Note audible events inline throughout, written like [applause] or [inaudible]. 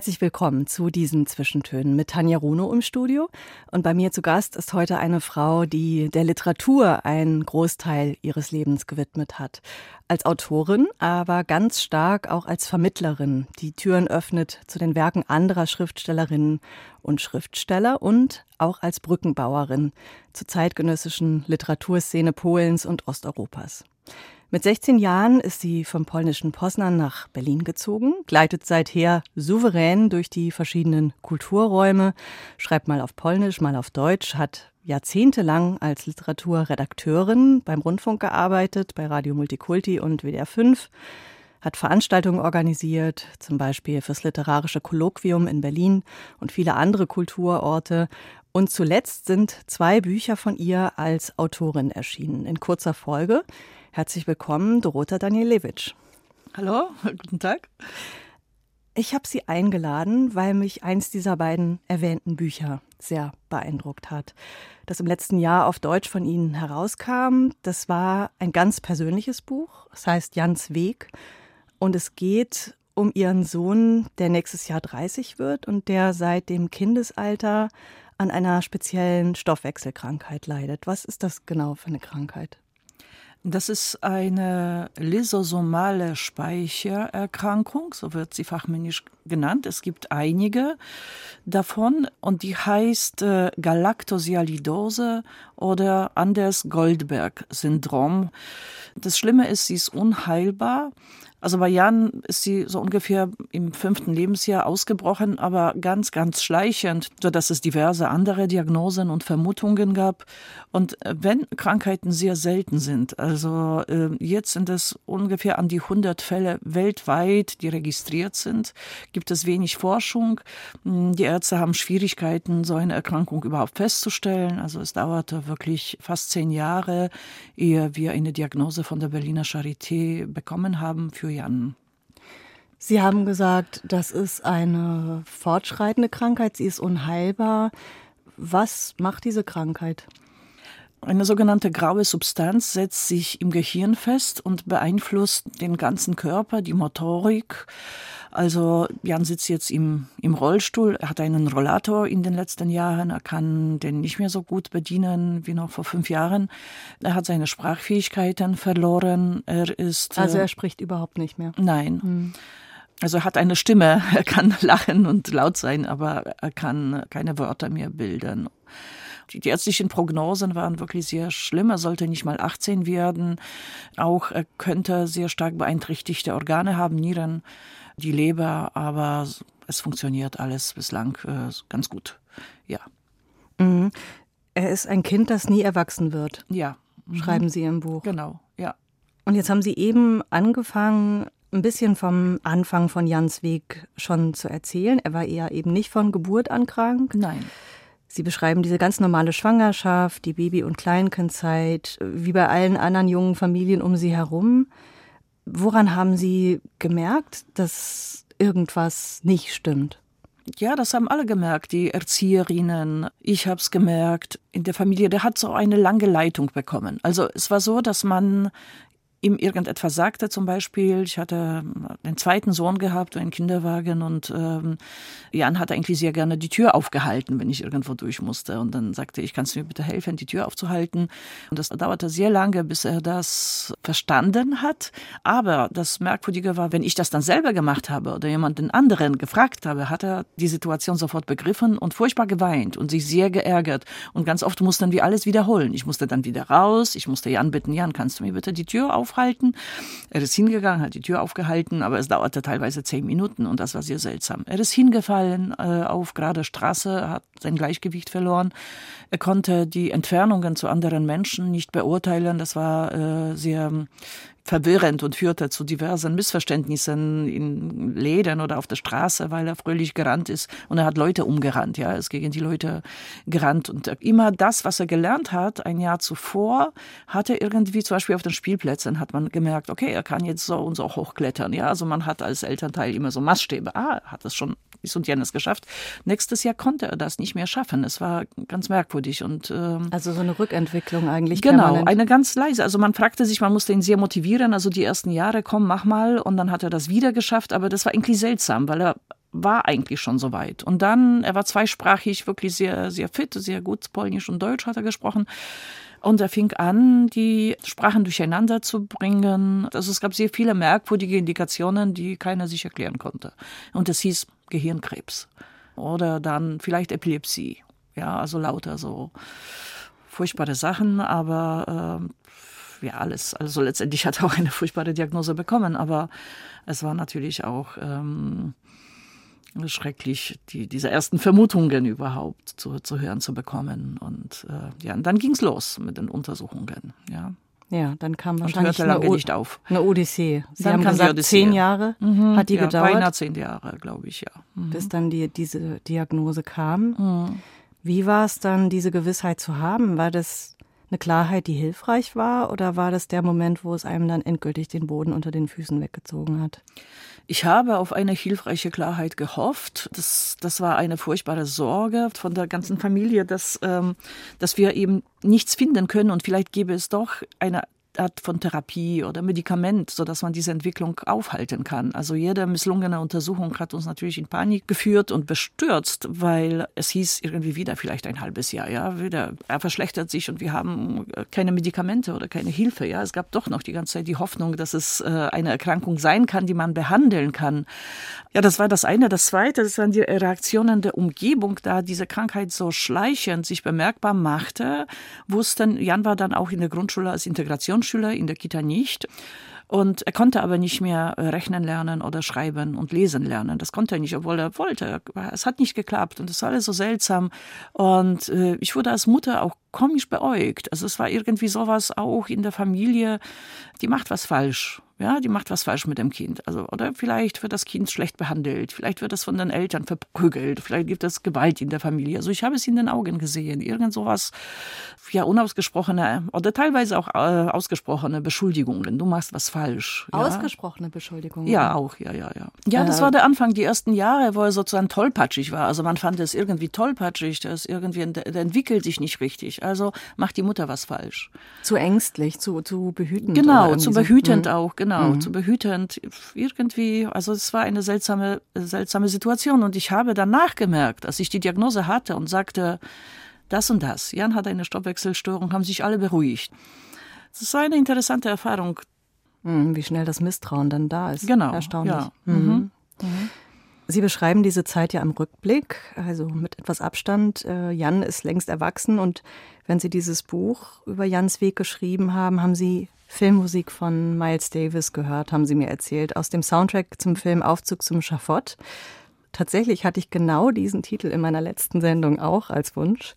Herzlich willkommen zu diesen Zwischentönen mit Tanja Runo im Studio. Und bei mir zu Gast ist heute eine Frau, die der Literatur einen Großteil ihres Lebens gewidmet hat. Als Autorin, aber ganz stark auch als Vermittlerin, die Türen öffnet zu den Werken anderer Schriftstellerinnen und Schriftsteller und auch als Brückenbauerin zur zeitgenössischen Literaturszene Polens und Osteuropas. Mit 16 Jahren ist sie vom polnischen Poznan nach Berlin gezogen, gleitet seither souverän durch die verschiedenen Kulturräume, schreibt mal auf Polnisch, mal auf Deutsch, hat jahrzehntelang als Literaturredakteurin beim Rundfunk gearbeitet, bei Radio Multikulti und WDR 5, hat Veranstaltungen organisiert, zum Beispiel fürs Literarische Kolloquium in Berlin und viele andere Kulturorte. Und zuletzt sind zwei Bücher von ihr als Autorin erschienen, in kurzer Folge. Herzlich willkommen, Dorota Danielewitsch. Hallo, [laughs] guten Tag. Ich habe Sie eingeladen, weil mich eins dieser beiden erwähnten Bücher sehr beeindruckt hat. Das im letzten Jahr auf Deutsch von Ihnen herauskam. Das war ein ganz persönliches Buch. Es heißt Jans Weg. Und es geht um Ihren Sohn, der nächstes Jahr 30 wird und der seit dem Kindesalter an einer speziellen Stoffwechselkrankheit leidet. Was ist das genau für eine Krankheit? Das ist eine lysosomale Speichererkrankung, so wird sie fachmännisch genannt. Es gibt einige davon und die heißt äh, Galaktosialidose oder Anders-Goldberg-Syndrom. Das Schlimme ist, sie ist unheilbar. Also bei Jan ist sie so ungefähr im fünften Lebensjahr ausgebrochen, aber ganz, ganz schleichend, so dass es diverse andere Diagnosen und Vermutungen gab. Und äh, wenn Krankheiten sehr selten sind, also äh, jetzt sind es ungefähr an die 100 Fälle weltweit, die registriert sind, gibt es wenig Forschung. Hm, die Ärzte haben Schwierigkeiten, so eine Erkrankung überhaupt festzustellen. Also es dauerte wirklich fast zehn Jahre, ehe wir eine Diagnose von der Berliner Charité bekommen haben für Jan. Sie haben gesagt, das ist eine fortschreitende Krankheit, sie ist unheilbar. Was macht diese Krankheit? Eine sogenannte graue Substanz setzt sich im Gehirn fest und beeinflusst den ganzen Körper, die Motorik. Also Jan sitzt jetzt im, im Rollstuhl, er hat einen Rollator in den letzten Jahren, er kann den nicht mehr so gut bedienen wie noch vor fünf Jahren. Er hat seine Sprachfähigkeiten verloren. Er ist. Also er spricht überhaupt nicht mehr. Nein. Hm. Also er hat eine Stimme, [laughs] er kann lachen und laut sein, aber er kann keine Wörter mehr bilden. Die, ärztlichen Prognosen waren wirklich sehr schlimm. Er sollte nicht mal 18 werden. Auch er könnte sehr stark beeinträchtigte Organe haben, Nieren die Leber, aber es funktioniert alles bislang äh, ganz gut. Ja. Mhm. Er ist ein Kind, das nie erwachsen wird. Ja. Mhm. Schreiben Sie im Buch. Genau, ja. Und jetzt haben Sie eben angefangen, ein bisschen vom Anfang von Jans Weg schon zu erzählen. Er war eher eben nicht von Geburt an krank. Nein. Sie beschreiben diese ganz normale Schwangerschaft, die Baby- und Kleinkindzeit, wie bei allen anderen jungen Familien um Sie herum. Woran haben Sie gemerkt, dass irgendwas nicht stimmt? Ja, das haben alle gemerkt, die Erzieherinnen. Ich habe es gemerkt. In der Familie, der hat so eine lange Leitung bekommen. Also es war so, dass man ihm irgendetwas sagte, zum Beispiel, ich hatte einen zweiten Sohn gehabt, einen Kinderwagen und ähm, Jan hat eigentlich sehr gerne die Tür aufgehalten, wenn ich irgendwo durch musste. Und dann sagte ich, kannst du mir bitte helfen, die Tür aufzuhalten? Und das dauerte sehr lange, bis er das verstanden hat. Aber das Merkwürdige war, wenn ich das dann selber gemacht habe oder jemanden anderen gefragt habe, hat er die Situation sofort begriffen und furchtbar geweint und sich sehr geärgert. Und ganz oft mussten wir alles wiederholen. Ich musste dann wieder raus, ich musste Jan bitten, Jan, kannst du mir bitte die Tür aufhalten? Aufhalten. Er ist hingegangen, hat die Tür aufgehalten, aber es dauerte teilweise zehn Minuten und das war sehr seltsam. Er ist hingefallen äh, auf gerade Straße, hat sein Gleichgewicht verloren. Er konnte die Entfernungen zu anderen Menschen nicht beurteilen. Das war äh, sehr verwirrend und führte zu diversen Missverständnissen in Läden oder auf der Straße, weil er fröhlich gerannt ist. Und er hat Leute umgerannt, ja, ist gegen die Leute gerannt. Und immer das, was er gelernt hat, ein Jahr zuvor, hat er irgendwie zum Beispiel auf den Spielplätzen hat man gemerkt, okay, er kann jetzt so und so hochklettern, ja, also man hat als Elternteil immer so Maßstäbe, ah, hat es schon dies und jenes geschafft. Nächstes Jahr konnte er das nicht mehr schaffen. Es war ganz merkwürdig und ähm, also so eine Rückentwicklung eigentlich. Genau, permanent. eine ganz leise. Also man fragte sich, man musste ihn sehr motivieren. Also die ersten Jahre, komm, mach mal. Und dann hat er das wieder geschafft. Aber das war irgendwie seltsam, weil er war eigentlich schon so weit. Und dann, er war zweisprachig, wirklich sehr, sehr fit, sehr gut Polnisch und Deutsch hat er gesprochen. Und er fing an, die Sprachen durcheinander zu bringen. Also es gab sehr viele merkwürdige Indikationen, die keiner sich erklären konnte. Und es hieß Gehirnkrebs. Oder dann vielleicht Epilepsie. Ja, also lauter so furchtbare Sachen, aber äh, wie alles. Also letztendlich hat er auch eine furchtbare Diagnose bekommen, aber es war natürlich auch ähm, schrecklich, die, diese ersten Vermutungen überhaupt zu, zu hören zu bekommen. Und äh, ja, und dann ging's los mit den Untersuchungen. Ja. Ja, dann kam wahrscheinlich eine, o nicht auf. eine Odyssee. Sie dann haben gesagt, zehn Jahre mhm, hat die ja, gedauert. Beinahe zehn Jahre, glaube ich, ja. Mhm. Bis dann die, diese Diagnose kam. Mhm. Wie war es dann, diese Gewissheit zu haben? War das eine Klarheit, die hilfreich war? Oder war das der Moment, wo es einem dann endgültig den Boden unter den Füßen weggezogen hat? Ich habe auf eine hilfreiche Klarheit gehofft. Das, das war eine furchtbare Sorge von der ganzen Familie, dass, ähm, dass wir eben nichts finden können und vielleicht gäbe es doch eine Art von Therapie oder Medikament, so dass man diese Entwicklung aufhalten kann. Also jede misslungene Untersuchung hat uns natürlich in Panik geführt und bestürzt, weil es hieß irgendwie wieder vielleicht ein halbes Jahr, ja, wieder er verschlechtert sich und wir haben keine Medikamente oder keine Hilfe, ja. Es gab doch noch die ganze Zeit die Hoffnung, dass es äh, eine Erkrankung sein kann, die man behandeln kann. Ja, das war das eine. Das zweite, das waren die Reaktionen der Umgebung, da diese Krankheit so schleichend sich bemerkbar machte, wussten, Jan war dann auch in der Grundschule als Integrationsschüler, in der Kita nicht. Und er konnte aber nicht mehr äh, rechnen lernen oder schreiben und lesen lernen. Das konnte er nicht, obwohl er wollte. Es hat nicht geklappt und es war alles so seltsam. Und äh, ich wurde als Mutter auch komisch beäugt. Also es war irgendwie sowas auch in der Familie, die macht was falsch. Ja, die macht was falsch mit dem Kind. Also, oder vielleicht wird das Kind schlecht behandelt, vielleicht wird es von den Eltern verprügelt, vielleicht gibt es Gewalt in der Familie. Also ich habe es in den Augen gesehen. Irgend sowas, ja, unausgesprochene oder teilweise auch äh, ausgesprochene Beschuldigungen. Du machst was falsch. Ja. Ausgesprochene Beschuldigungen? Ja, auch, ja, ja, ja. Ja, das war der Anfang, die ersten Jahre, wo er sozusagen tollpatschig war. Also man fand es irgendwie tollpatschig, das irgendwie, der entwickelt sich nicht richtig. Also macht die Mutter was falsch. Zu ängstlich, zu, zu behütend. Genau, zu behütend so. auch, genau genau, mhm. zu behütend. Irgendwie, also es war eine seltsame, seltsame Situation. Und ich habe danach gemerkt, als ich die Diagnose hatte und sagte, das und das, Jan hat eine Stoffwechselstörung, haben sich alle beruhigt. Das war eine interessante Erfahrung. Mhm, wie schnell das Misstrauen dann da ist. Genau. Erstaunlich. Ja. Mhm. Sie beschreiben diese Zeit ja im Rückblick, also mit etwas Abstand. Äh, Jan ist längst erwachsen und wenn Sie dieses Buch über Jans Weg geschrieben haben, haben Sie Filmmusik von Miles Davis gehört, haben Sie mir erzählt, aus dem Soundtrack zum Film Aufzug zum Schafott. Tatsächlich hatte ich genau diesen Titel in meiner letzten Sendung auch als Wunsch.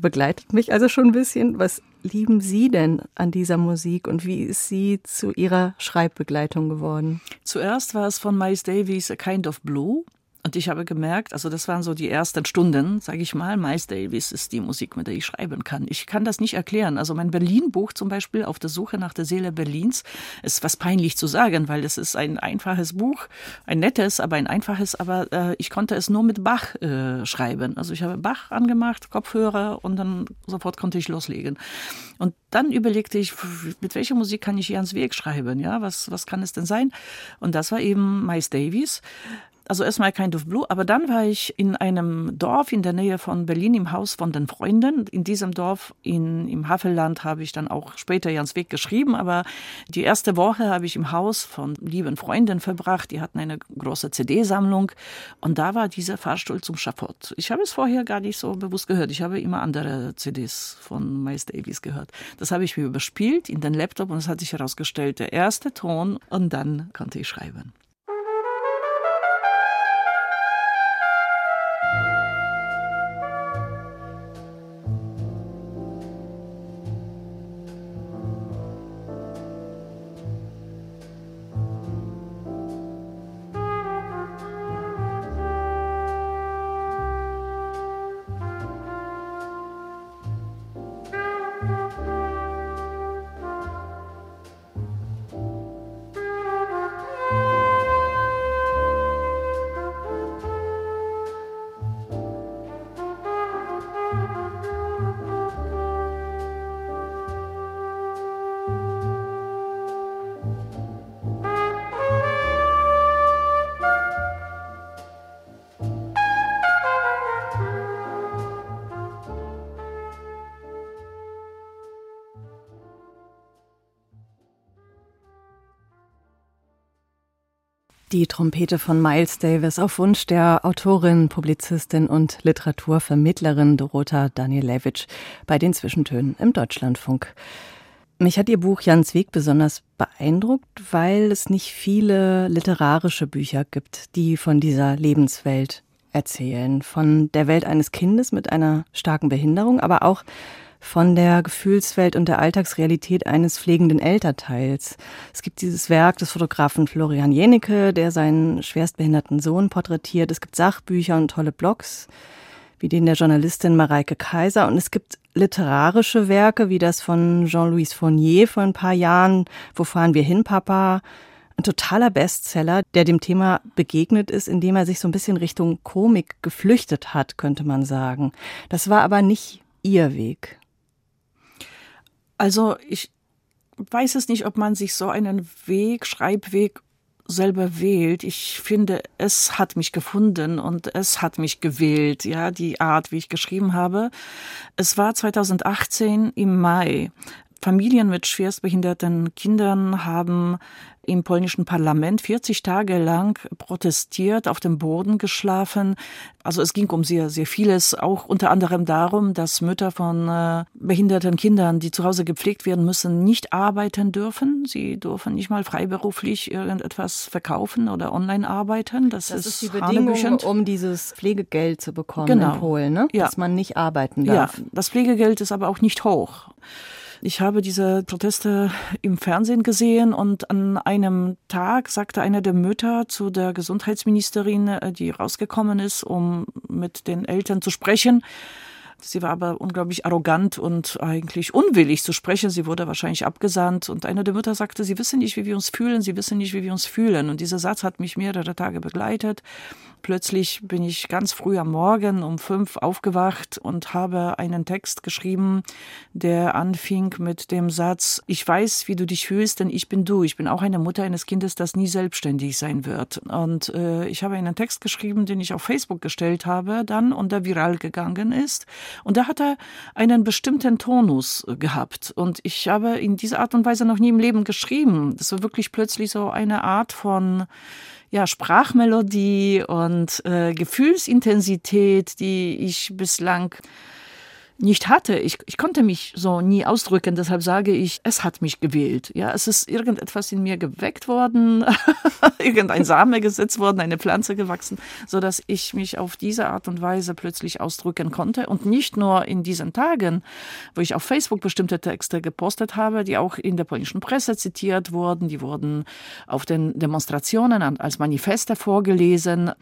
Begleitet mich also schon ein bisschen. Was lieben Sie denn an dieser Musik und wie ist sie zu Ihrer Schreibbegleitung geworden? Zuerst war es von Miles Davis A Kind of Blue. Und ich habe gemerkt, also das waren so die ersten Stunden, sage ich mal, Miles Davis ist die Musik, mit der ich schreiben kann. Ich kann das nicht erklären. Also mein Berlin-Buch zum Beispiel, Auf der Suche nach der Seele Berlins, ist was peinlich zu sagen, weil es ist ein einfaches Buch, ein nettes, aber ein einfaches, aber äh, ich konnte es nur mit Bach äh, schreiben. Also ich habe Bach angemacht, Kopfhörer und dann sofort konnte ich loslegen. Und dann überlegte ich, mit welcher Musik kann ich Jans Weg schreiben? Ja, was, was kann es denn sein? Und das war eben Miles Davis also erstmal Kind of Blue, aber dann war ich in einem Dorf in der Nähe von Berlin im Haus von den Freunden. In diesem Dorf in, im Havelland habe ich dann auch später Jans Weg geschrieben, aber die erste Woche habe ich im Haus von lieben Freunden verbracht. Die hatten eine große CD-Sammlung und da war dieser Fahrstuhl zum Schafott. Ich habe es vorher gar nicht so bewusst gehört. Ich habe immer andere CDs von Miles Davis gehört. Das habe ich mir überspielt in den Laptop und es hat sich herausgestellt, der erste Ton und dann konnte ich schreiben. Die Trompete von Miles Davis auf Wunsch der Autorin, Publizistin und Literaturvermittlerin Dorota Danielewitsch bei den Zwischentönen im Deutschlandfunk. Mich hat Ihr Buch Jans Weg besonders beeindruckt, weil es nicht viele literarische Bücher gibt, die von dieser Lebenswelt erzählen. Von der Welt eines Kindes mit einer starken Behinderung, aber auch von der Gefühlswelt und der Alltagsrealität eines pflegenden Elternteils. Es gibt dieses Werk des Fotografen Florian Jenecke, der seinen schwerstbehinderten Sohn porträtiert. Es gibt Sachbücher und tolle Blogs, wie den der Journalistin Mareike Kaiser. Und es gibt literarische Werke, wie das von Jean-Louis Fournier vor ein paar Jahren, Wo fahren wir hin, Papa? Ein totaler Bestseller, der dem Thema begegnet ist, indem er sich so ein bisschen Richtung Komik geflüchtet hat, könnte man sagen. Das war aber nicht Ihr Weg. Also ich weiß es nicht, ob man sich so einen Weg, Schreibweg selber wählt. Ich finde, es hat mich gefunden und es hat mich gewählt, ja, die Art, wie ich geschrieben habe. Es war 2018 im Mai. Familien mit schwerstbehinderten Kindern haben im polnischen Parlament 40 Tage lang protestiert, auf dem Boden geschlafen. Also es ging um sehr, sehr vieles, auch unter anderem darum, dass Mütter von äh, behinderten Kindern, die zu Hause gepflegt werden müssen, nicht arbeiten dürfen. Sie dürfen nicht mal freiberuflich irgendetwas verkaufen oder online arbeiten. Das, das ist, ist, die Bedingung, um dieses Pflegegeld zu bekommen genau. in Polen, ne? ja. dass man nicht arbeiten darf. Ja, das Pflegegeld ist aber auch nicht hoch. Ich habe diese Proteste im Fernsehen gesehen und an einem Tag sagte eine der Mütter zu der Gesundheitsministerin, äh, die rausgekommen ist, um mit den Eltern zu sprechen, Sie war aber unglaublich arrogant und eigentlich unwillig zu sprechen. Sie wurde wahrscheinlich abgesandt. Und eine der Mütter sagte, Sie wissen nicht, wie wir uns fühlen. Sie wissen nicht, wie wir uns fühlen. Und dieser Satz hat mich mehrere Tage begleitet. Plötzlich bin ich ganz früh am Morgen um fünf aufgewacht und habe einen Text geschrieben, der anfing mit dem Satz, ich weiß, wie du dich fühlst, denn ich bin du. Ich bin auch eine Mutter eines Kindes, das nie selbstständig sein wird. Und äh, ich habe einen Text geschrieben, den ich auf Facebook gestellt habe dann und der viral gegangen ist. Und da hat er einen bestimmten Tonus gehabt. Und ich habe in dieser Art und Weise noch nie im Leben geschrieben. Das war wirklich plötzlich so eine Art von ja, Sprachmelodie und äh, Gefühlsintensität, die ich bislang nicht hatte. Ich, ich konnte mich so nie ausdrücken, deshalb sage ich, es hat mich gewählt. Ja, es ist irgendetwas in mir geweckt worden, [laughs] irgendein Same gesetzt worden, eine Pflanze gewachsen, so dass ich mich auf diese Art und Weise plötzlich ausdrücken konnte und nicht nur in diesen Tagen, wo ich auf Facebook bestimmte Texte gepostet habe, die auch in der polnischen Presse zitiert wurden, die wurden auf den Demonstrationen als Manifeste vorgelesen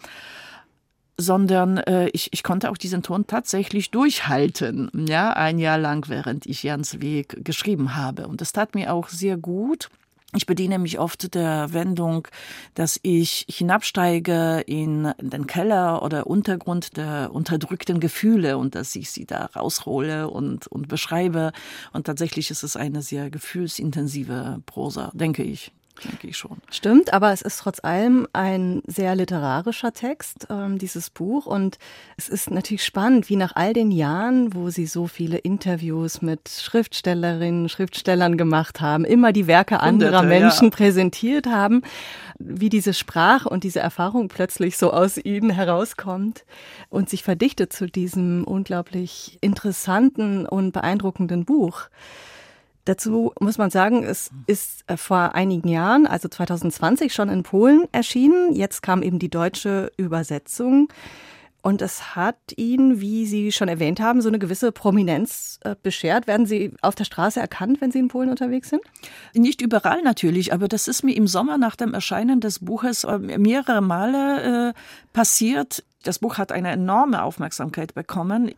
sondern äh, ich, ich konnte auch diesen Ton tatsächlich durchhalten, ja, ein Jahr lang, während ich Jans Weg geschrieben habe. Und das tat mir auch sehr gut. Ich bediene mich oft der Wendung, dass ich hinabsteige in den Keller oder Untergrund der unterdrückten Gefühle und dass ich sie da raushole und, und beschreibe. Und tatsächlich ist es eine sehr gefühlsintensive Prosa, denke ich denke ich schon. Stimmt, aber es ist trotz allem ein sehr literarischer Text, ähm, dieses Buch. Und es ist natürlich spannend, wie nach all den Jahren, wo Sie so viele Interviews mit Schriftstellerinnen, Schriftstellern gemacht haben, immer die Werke anderer Hunderte, Menschen ja. präsentiert haben, wie diese Sprache und diese Erfahrung plötzlich so aus Ihnen herauskommt und sich verdichtet zu diesem unglaublich interessanten und beeindruckenden Buch. Dazu muss man sagen, es ist äh, vor einigen Jahren, also 2020, schon in Polen erschienen. Jetzt kam eben die deutsche Übersetzung. Und es hat Ihnen, wie Sie schon erwähnt haben, so eine gewisse Prominenz äh, beschert. Werden Sie auf der Straße erkannt, wenn Sie in Polen unterwegs sind? Nicht überall natürlich, aber das ist mir im Sommer nach dem Erscheinen des Buches äh, mehrere Male äh, passiert. Das Buch hat eine enorme Aufmerksamkeit bekommen.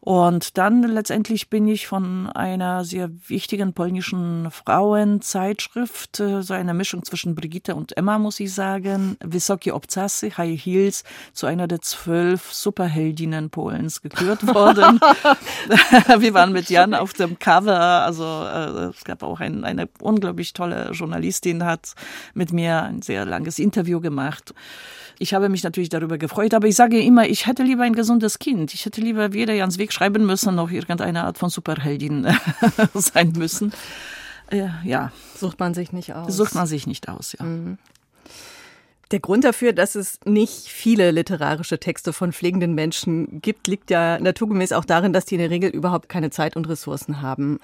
Und dann letztendlich bin ich von einer sehr wichtigen polnischen Frauenzeitschrift, äh, so eine Mischung zwischen Brigitte und Emma, muss ich sagen, Wysokie Obcasy, High Heels, zu einer der zwölf Superheldinnen Polens gekürt [laughs] worden. [laughs] Wir waren mit Jan auf dem Cover, also äh, es gab auch ein, eine unglaublich tolle Journalistin, hat mit mir ein sehr langes Interview gemacht. Ich habe mich natürlich darüber gefreut, aber ich sage immer, ich hätte lieber ein gesundes Kind. Ich hätte lieber weder Jans Weg schreiben müssen, noch irgendeine Art von Superheldin [laughs] sein müssen. Äh, ja. Sucht man sich nicht aus. Sucht man sich nicht aus, ja. Mhm. Der Grund dafür, dass es nicht viele literarische Texte von pflegenden Menschen gibt, liegt ja naturgemäß auch darin, dass die in der Regel überhaupt keine Zeit und Ressourcen haben.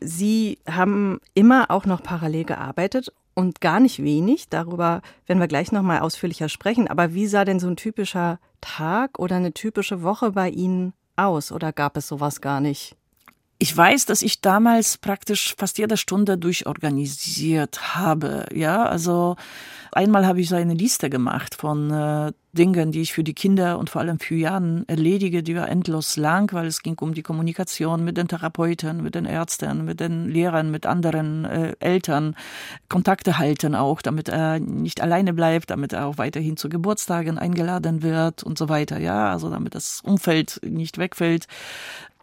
Sie haben immer auch noch parallel gearbeitet und gar nicht wenig. Darüber werden wir gleich noch mal ausführlicher sprechen. Aber wie sah denn so ein typischer Tag oder eine typische Woche bei Ihnen aus? Oder gab es sowas gar nicht? Ich weiß, dass ich damals praktisch fast jede Stunde durchorganisiert habe. Ja, also einmal habe ich so eine Liste gemacht von äh, Dingen, die ich für die Kinder und vor allem für Jan erledige, die war endlos lang, weil es ging um die Kommunikation mit den Therapeuten, mit den Ärzten, mit den Lehrern, mit anderen äh, Eltern, Kontakte halten auch, damit er nicht alleine bleibt, damit er auch weiterhin zu Geburtstagen eingeladen wird und so weiter. Ja, also damit das Umfeld nicht wegfällt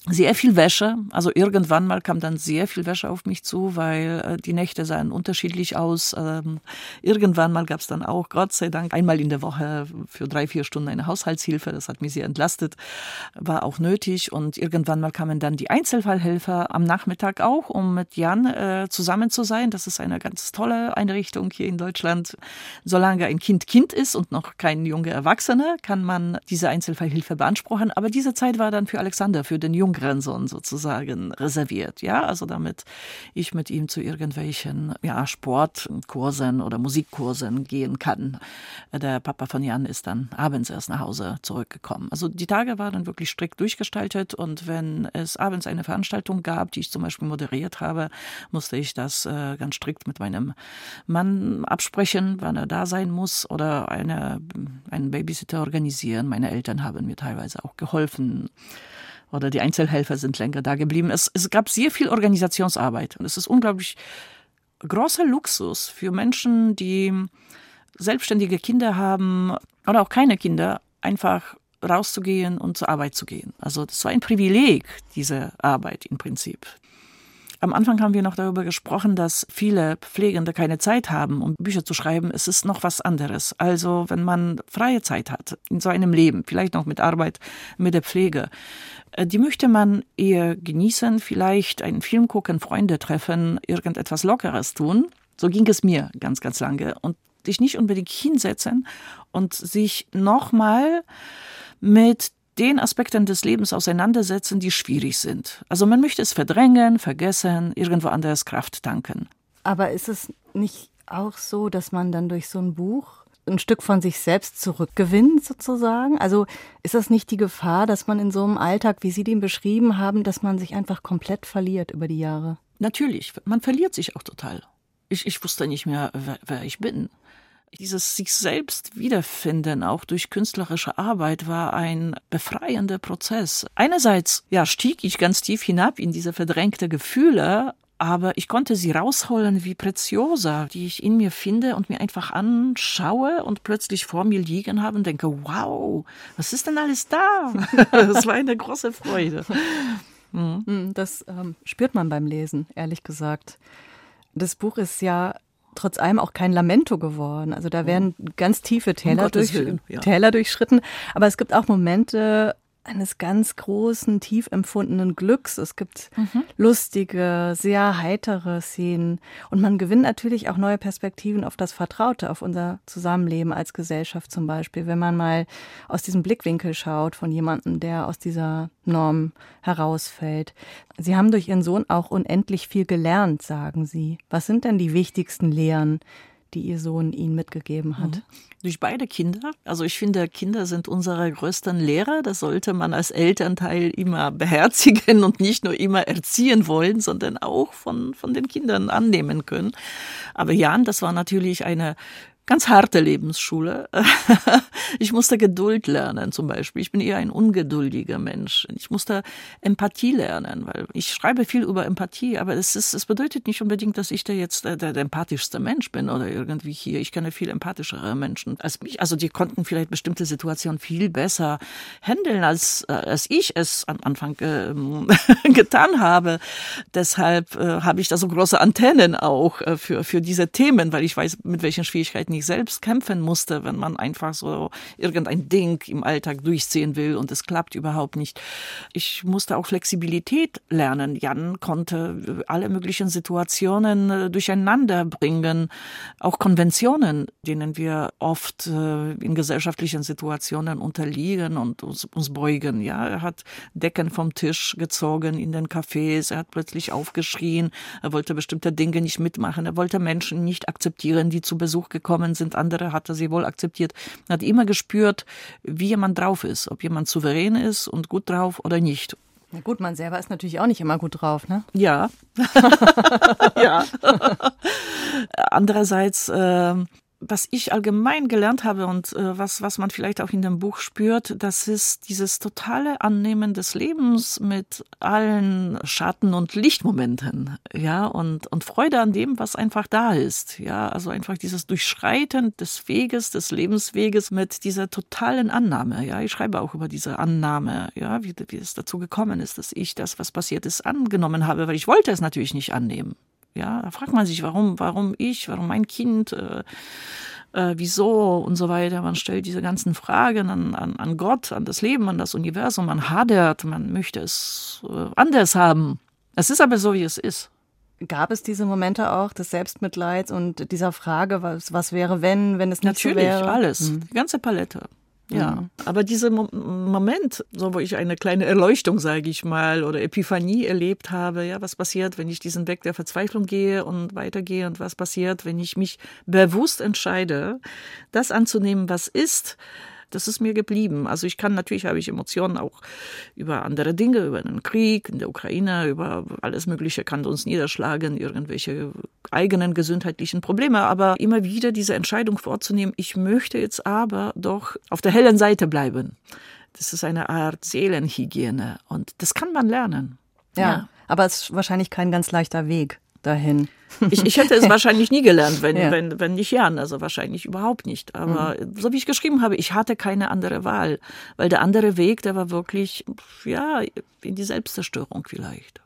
sehr viel Wäsche. Also irgendwann mal kam dann sehr viel Wäsche auf mich zu, weil äh, die Nächte sahen unterschiedlich aus. Ähm, irgendwann mal gab es dann auch, Gott sei Dank, einmal in der Woche für drei, vier Stunden eine Haushaltshilfe. Das hat mich sehr entlastet, war auch nötig. Und irgendwann mal kamen dann die Einzelfallhelfer am Nachmittag auch, um mit Jan äh, zusammen zu sein. Das ist eine ganz tolle Einrichtung hier in Deutschland. Solange ein Kind Kind ist und noch kein junge Erwachsene, kann man diese Einzelfallhilfe beanspruchen. Aber diese Zeit war dann für Alexander, für den Jungen Jungrenson sozusagen reserviert. Ja, also damit ich mit ihm zu irgendwelchen ja, Sportkursen oder Musikkursen gehen kann. Der Papa von Jan ist dann abends erst nach Hause zurückgekommen. Also die Tage waren wirklich strikt durchgestaltet und wenn es abends eine Veranstaltung gab, die ich zum Beispiel moderiert habe, musste ich das äh, ganz strikt mit meinem Mann absprechen, wann er da sein muss oder eine, einen Babysitter organisieren. Meine Eltern haben mir teilweise auch geholfen oder die Einzelhelfer sind länger da geblieben. Es, es gab sehr viel Organisationsarbeit und es ist unglaublich großer Luxus für Menschen, die selbstständige Kinder haben oder auch keine Kinder, einfach rauszugehen und zur Arbeit zu gehen. Also das war ein Privileg, diese Arbeit im Prinzip. Am Anfang haben wir noch darüber gesprochen, dass viele Pflegende keine Zeit haben, um Bücher zu schreiben. Es ist noch was anderes. Also wenn man freie Zeit hat in so einem Leben, vielleicht noch mit Arbeit, mit der Pflege, die möchte man eher genießen, vielleicht einen Film gucken, Freunde treffen, irgendetwas Lockeres tun. So ging es mir ganz, ganz lange. Und sich nicht unbedingt hinsetzen und sich nochmal mit den Aspekten des Lebens auseinandersetzen, die schwierig sind. Also man möchte es verdrängen, vergessen, irgendwo anders Kraft tanken. Aber ist es nicht auch so, dass man dann durch so ein Buch ein Stück von sich selbst zurückgewinnt, sozusagen? Also ist das nicht die Gefahr, dass man in so einem Alltag, wie Sie den beschrieben haben, dass man sich einfach komplett verliert über die Jahre? Natürlich, man verliert sich auch total. Ich, ich wusste nicht mehr, wer, wer ich bin dieses sich selbst wiederfinden, auch durch künstlerische Arbeit, war ein befreiender Prozess. Einerseits, ja, stieg ich ganz tief hinab in diese verdrängte Gefühle, aber ich konnte sie rausholen wie Preziosa, die ich in mir finde und mir einfach anschaue und plötzlich vor mir liegen habe und denke, wow, was ist denn alles da? [laughs] das war eine große Freude. Mhm. Das ähm, spürt man beim Lesen, ehrlich gesagt. Das Buch ist ja trotz allem auch kein Lamento geworden. Also da werden ganz tiefe Täler, um durch, ja. Täler durchschritten. Aber es gibt auch Momente, eines ganz großen, tief empfundenen Glücks. Es gibt mhm. lustige, sehr heitere Szenen. Und man gewinnt natürlich auch neue Perspektiven auf das Vertraute, auf unser Zusammenleben als Gesellschaft zum Beispiel, wenn man mal aus diesem Blickwinkel schaut von jemandem, der aus dieser Norm herausfällt. Sie haben durch Ihren Sohn auch unendlich viel gelernt, sagen Sie. Was sind denn die wichtigsten Lehren, die Ihr Sohn Ihnen mitgegeben hat? Mhm durch beide Kinder. Also ich finde, Kinder sind unsere größten Lehrer. Das sollte man als Elternteil immer beherzigen und nicht nur immer erziehen wollen, sondern auch von, von den Kindern annehmen können. Aber Jan, das war natürlich eine ganz harte Lebensschule. [laughs] Ich musste Geduld lernen zum Beispiel. Ich bin eher ein ungeduldiger Mensch. Ich musste Empathie lernen, weil ich schreibe viel über Empathie, aber es, ist, es bedeutet nicht unbedingt, dass ich da jetzt der, der, empathischste Mensch bin oder irgendwie hier. Ich kenne viel empathischere Menschen als mich. Also die konnten vielleicht bestimmte Situationen viel besser handeln, als, äh, als ich es am Anfang äh, [laughs] getan habe. Deshalb äh, habe ich da so große Antennen auch äh, für, für diese Themen, weil ich weiß, mit welchen Schwierigkeiten nicht selbst kämpfen musste, wenn man einfach so irgendein Ding im Alltag durchziehen will und es klappt überhaupt nicht. Ich musste auch Flexibilität lernen. Jan konnte alle möglichen Situationen äh, durcheinander bringen, auch Konventionen, denen wir oft äh, in gesellschaftlichen Situationen unterliegen und uns, uns beugen. Ja, er hat Decken vom Tisch gezogen in den Cafés, er hat plötzlich aufgeschrien, er wollte bestimmte Dinge nicht mitmachen, er wollte Menschen nicht akzeptieren, die zu Besuch gekommen sind, andere hat er sie wohl akzeptiert. Er hat immer gespürt, wie jemand drauf ist, ob jemand souverän ist und gut drauf oder nicht. Na gut, man selber ist natürlich auch nicht immer gut drauf, ne? Ja. [laughs] ja. [laughs] Andererseits äh, was ich allgemein gelernt habe und äh, was, was man vielleicht auch in dem Buch spürt, das ist dieses totale Annehmen des Lebens mit allen Schatten- und Lichtmomenten, ja, und, und Freude an dem, was einfach da ist, ja, also einfach dieses Durchschreiten des Weges, des Lebensweges mit dieser totalen Annahme, ja, ich schreibe auch über diese Annahme, ja, wie, wie es dazu gekommen ist, dass ich das, was passiert ist, angenommen habe, weil ich wollte es natürlich nicht annehmen. Ja, da fragt man sich, warum, warum ich, warum mein Kind, äh, äh, wieso und so weiter. Man stellt diese ganzen Fragen an, an, an Gott, an das Leben, an das Universum, man hadert, man möchte es äh, anders haben. Es ist aber so, wie es ist. Gab es diese Momente auch des Selbstmitleids und dieser Frage, was, was wäre, wenn, wenn es nicht Natürlich, so wäre? Natürlich, alles, mhm. die ganze Palette. Ja, aber dieser Moment, so wo ich eine kleine Erleuchtung, sage ich mal, oder Epiphanie erlebt habe, ja, was passiert, wenn ich diesen Weg der Verzweiflung gehe und weitergehe und was passiert, wenn ich mich bewusst entscheide, das anzunehmen, was ist, das ist mir geblieben. Also ich kann natürlich habe ich Emotionen auch über andere Dinge, über den Krieg in der Ukraine, über alles Mögliche kann uns niederschlagen, irgendwelche eigenen gesundheitlichen Probleme. Aber immer wieder diese Entscheidung vorzunehmen, ich möchte jetzt aber doch auf der hellen Seite bleiben. Das ist eine Art Seelenhygiene und das kann man lernen. Ja, ja. aber es ist wahrscheinlich kein ganz leichter Weg dahin. Ich, ich hätte es [laughs] wahrscheinlich nie gelernt, wenn, ja. wenn, wenn nicht Jan, also wahrscheinlich überhaupt nicht. Aber mhm. so wie ich geschrieben habe, ich hatte keine andere Wahl, weil der andere Weg, der war wirklich, ja, in die Selbstzerstörung vielleicht.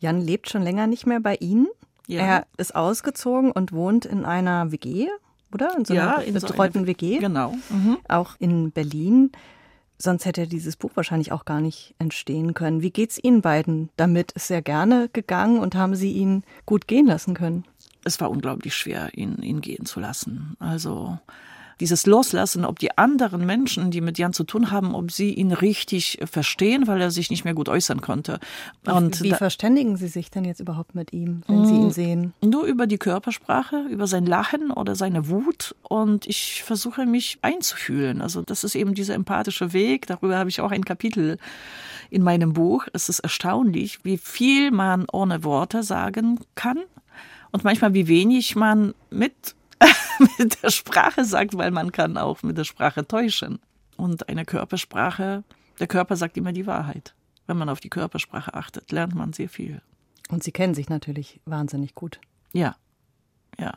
Jan lebt schon länger nicht mehr bei Ihnen. Ja. Er ist ausgezogen und wohnt in einer WG, oder? In so einer ja, in betreuten so eine, WG. Genau. Mhm. Auch in Berlin. Sonst hätte dieses Buch wahrscheinlich auch gar nicht entstehen können. Wie geht's Ihnen beiden damit? Ist er gerne gegangen und haben Sie ihn gut gehen lassen können? Es war unglaublich schwer, ihn, ihn gehen zu lassen. Also dieses Loslassen, ob die anderen Menschen, die mit Jan zu tun haben, ob sie ihn richtig verstehen, weil er sich nicht mehr gut äußern konnte. Und wie verständigen Sie sich denn jetzt überhaupt mit ihm, wenn Sie ihn mm, sehen? Nur über die Körpersprache, über sein Lachen oder seine Wut. Und ich versuche mich einzufühlen. Also das ist eben dieser empathische Weg. Darüber habe ich auch ein Kapitel in meinem Buch. Es ist erstaunlich, wie viel man ohne Worte sagen kann und manchmal wie wenig man mit [laughs] mit der Sprache sagt, weil man kann auch mit der Sprache täuschen. Und eine Körpersprache, der Körper sagt immer die Wahrheit. Wenn man auf die Körpersprache achtet, lernt man sehr viel. Und Sie kennen sich natürlich wahnsinnig gut. Ja, ja.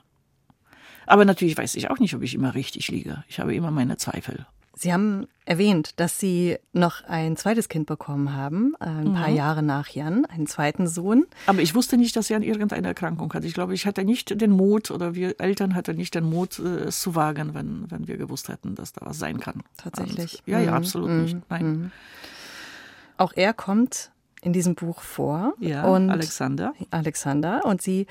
Aber natürlich weiß ich auch nicht, ob ich immer richtig liege. Ich habe immer meine Zweifel. Sie haben erwähnt, dass Sie noch ein zweites Kind bekommen haben, äh, ein mhm. paar Jahre nach Jan, einen zweiten Sohn. Aber ich wusste nicht, dass Jan irgendeine Erkrankung hat. Ich glaube, ich hatte nicht den Mut oder wir Eltern hatten nicht den Mut, äh, es zu wagen, wenn, wenn wir gewusst hätten, dass da was sein kann. Tatsächlich. Und, ja, ja, mhm. absolut mhm. nicht. Nein. Mhm. Auch er kommt in diesem Buch vor. Ja, und Alexander. Alexander. Und Sie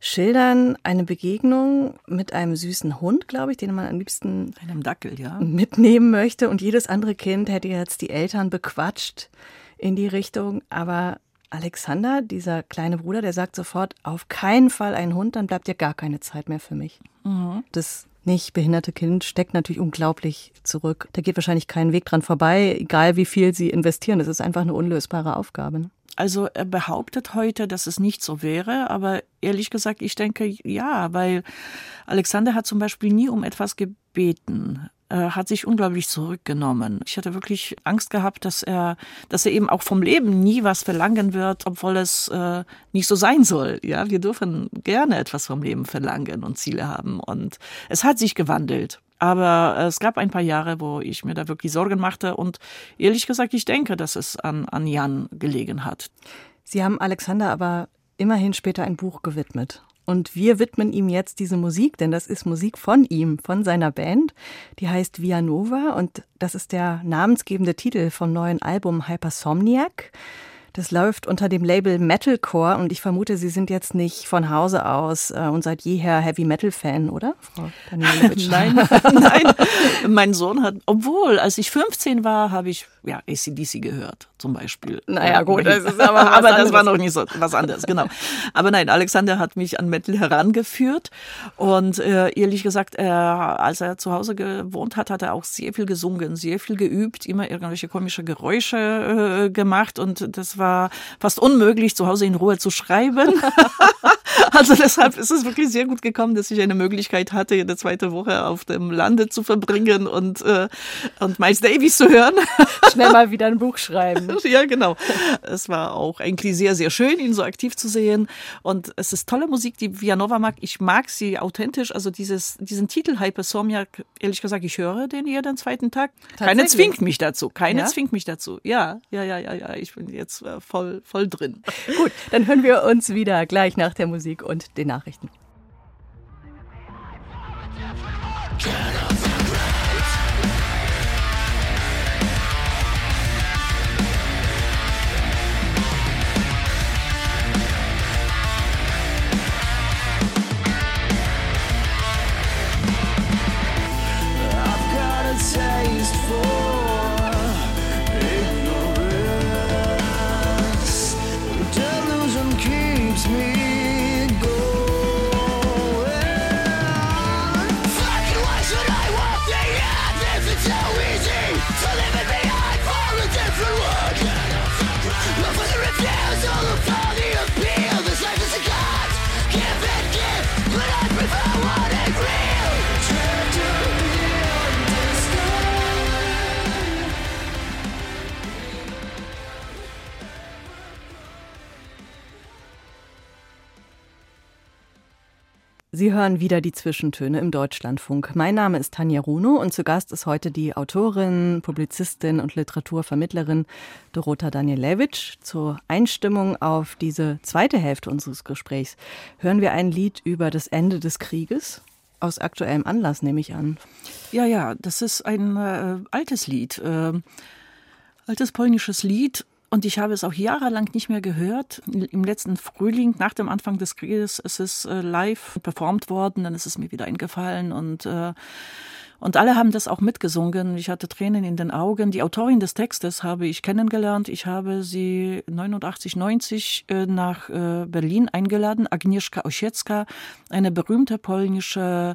schildern eine Begegnung mit einem süßen Hund, glaube ich, den man am liebsten einem Dackel, ja, mitnehmen möchte. Und jedes andere Kind hätte jetzt die Eltern bequatscht in die Richtung. Aber Alexander, dieser kleine Bruder, der sagt sofort, auf keinen Fall ein Hund, dann bleibt ja gar keine Zeit mehr für mich. Mhm. Das nicht behinderte Kind steckt natürlich unglaublich zurück. Da geht wahrscheinlich kein Weg dran vorbei, egal wie viel sie investieren. Das ist einfach eine unlösbare Aufgabe. Also er behauptet heute, dass es nicht so wäre, aber ehrlich gesagt, ich denke ja, weil Alexander hat zum Beispiel nie um etwas gebeten hat sich unglaublich zurückgenommen. Ich hatte wirklich Angst gehabt, dass er, dass er eben auch vom Leben nie was verlangen wird, obwohl es äh, nicht so sein soll. Ja, wir dürfen gerne etwas vom Leben verlangen und Ziele haben. Und es hat sich gewandelt. Aber es gab ein paar Jahre, wo ich mir da wirklich Sorgen machte und ehrlich gesagt, ich denke, dass es an, an Jan gelegen hat. Sie haben Alexander aber immerhin später ein Buch gewidmet. Und wir widmen ihm jetzt diese Musik, denn das ist Musik von ihm, von seiner Band. Die heißt Via Nova und das ist der namensgebende Titel vom neuen Album Hypersomniac. Das läuft unter dem Label Metalcore und ich vermute, Sie sind jetzt nicht von Hause aus äh, und seit jeher Heavy Metal Fan, oder, Frau [laughs] [laughs] nein, [laughs] nein. Mein Sohn hat, obwohl, als ich 15 war, habe ich ja ACDC gehört, zum Beispiel. Naja, gut, das ist aber, aber das war noch nicht so was anderes, genau. Aber nein, Alexander hat mich an Metal herangeführt und äh, ehrlich gesagt, er, als er zu Hause gewohnt hat, hat er auch sehr viel gesungen, sehr viel geübt, immer irgendwelche komische Geräusche äh, gemacht und das war fast unmöglich, zu Hause in Ruhe zu schreiben. [laughs] [laughs] also deshalb ist es wirklich sehr gut gekommen, dass ich eine Möglichkeit hatte, eine zweite Woche auf dem Lande zu verbringen und, äh, und Miles Davis zu hören. [laughs] Schnell mal wieder ein Buch schreiben. [laughs] ja, genau. Es war auch eigentlich sehr, sehr schön, ihn so aktiv zu sehen. Und es ist tolle Musik, die Vianova mag. Ich mag sie authentisch. Also dieses, diesen Titel Hypersomniac, ehrlich gesagt, ich höre den jeden zweiten Tag. Keine zwingt mich dazu. Keine ja? zwingt mich dazu. Ja, ja, ja, ja, ja. Ich bin jetzt äh, voll, voll drin. Gut, dann hören wir uns wieder gleich nach der Musik und den Nachrichten. Sie hören wieder die Zwischentöne im Deutschlandfunk. Mein Name ist Tanja Runo und zu Gast ist heute die Autorin, Publizistin und Literaturvermittlerin Dorota Danielewitsch. Zur Einstimmung auf diese zweite Hälfte unseres Gesprächs hören wir ein Lied über das Ende des Krieges. Aus aktuellem Anlass nehme ich an. Ja, ja, das ist ein äh, altes Lied. Äh, altes polnisches Lied und ich habe es auch jahrelang nicht mehr gehört. Im letzten Frühling, nach dem Anfang des Krieges, ist es äh, live performt worden, dann ist es mir wieder eingefallen und äh, und alle haben das auch mitgesungen. Ich hatte Tränen in den Augen. Die Autorin des Textes habe ich kennengelernt. Ich habe sie 89, 90 äh, nach äh, Berlin eingeladen. Agnieszka Osiecka, eine berühmte polnische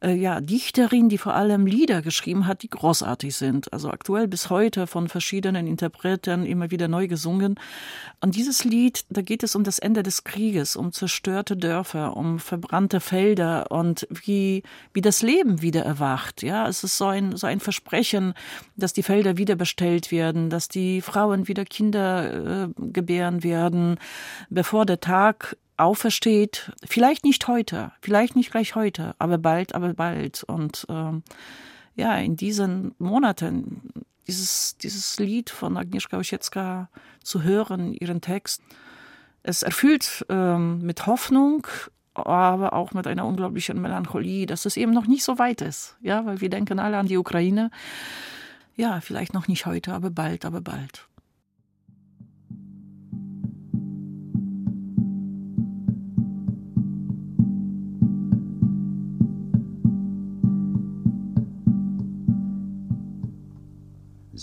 äh, ja, Dichterin, die vor allem Lieder geschrieben hat, die großartig sind. Also aktuell bis heute von verschiedenen Interpreten immer wieder neu gesungen. Und dieses Lied, da geht es um das Ende des Krieges, um zerstörte Dörfer, um verbrannte Felder und wie, wie das Leben wieder erwacht gemacht. Ja, es ist so ein, so ein Versprechen, dass die Felder wieder bestellt werden, dass die Frauen wieder Kinder äh, gebären werden, bevor der Tag aufersteht. Vielleicht nicht heute, vielleicht nicht gleich heute, aber bald, aber bald. Und äh, ja, in diesen Monaten dieses, dieses Lied von Agnieszka Osiecka zu hören, ihren Text, es erfüllt ähm, mit Hoffnung, aber auch mit einer unglaublichen Melancholie, dass es eben noch nicht so weit ist. Ja, weil wir denken alle an die Ukraine. Ja, vielleicht noch nicht heute, aber bald, aber bald.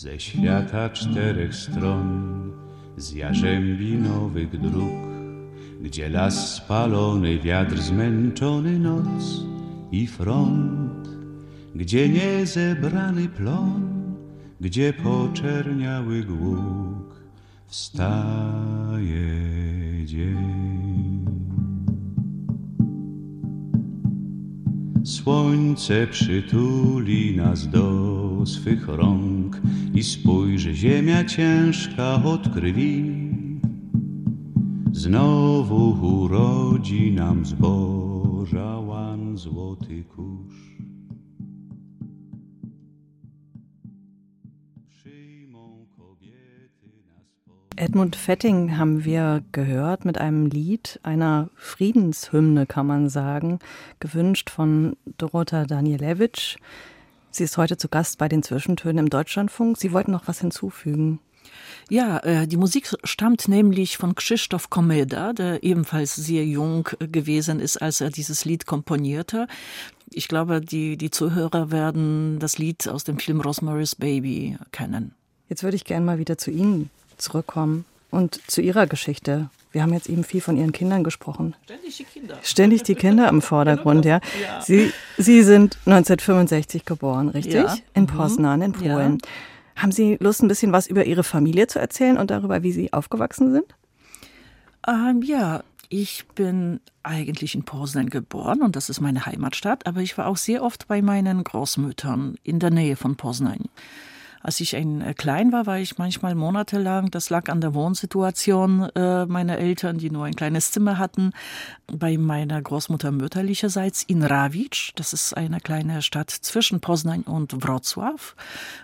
Ze świata czterech stron, z jarzębi nowych dróg, gdzie las spalony, wiatr zmęczony, noc i front, gdzie niezebrany plon, gdzie poczerniały głuk, wstaje dzień. Słońce przytuli nas do swych rąk i spojrzy ziemia ciężka od krwi Znowu urodzi nam zboża łan złoty kurz. Edmund Fetting haben wir gehört mit einem Lied, einer Friedenshymne, kann man sagen, gewünscht von Dorota Danielewitsch. Sie ist heute zu Gast bei den Zwischentönen im Deutschlandfunk. Sie wollten noch was hinzufügen. Ja, äh, die Musik stammt nämlich von Krzysztof Komeda, der ebenfalls sehr jung gewesen ist, als er dieses Lied komponierte. Ich glaube, die, die Zuhörer werden das Lied aus dem Film Rosemary's Baby kennen. Jetzt würde ich gerne mal wieder zu Ihnen zurückkommen und zu Ihrer Geschichte. Wir haben jetzt eben viel von Ihren Kindern gesprochen. Ständig die Kinder. Ständig die Kinder im Vordergrund, ja. Sie, Sie sind 1965 geboren, richtig? Ja. In Poznan, in Polen. Ja. Haben Sie Lust, ein bisschen was über Ihre Familie zu erzählen und darüber, wie Sie aufgewachsen sind? Ähm, ja, ich bin eigentlich in Poznan geboren und das ist meine Heimatstadt, aber ich war auch sehr oft bei meinen Großmüttern in der Nähe von Poznan. Als ich ein, äh, klein war, war ich manchmal monatelang, das lag an der Wohnsituation äh, meiner Eltern, die nur ein kleines Zimmer hatten, bei meiner Großmutter mütterlicherseits in Rawicz. Das ist eine kleine Stadt zwischen Poznań und Wrocław.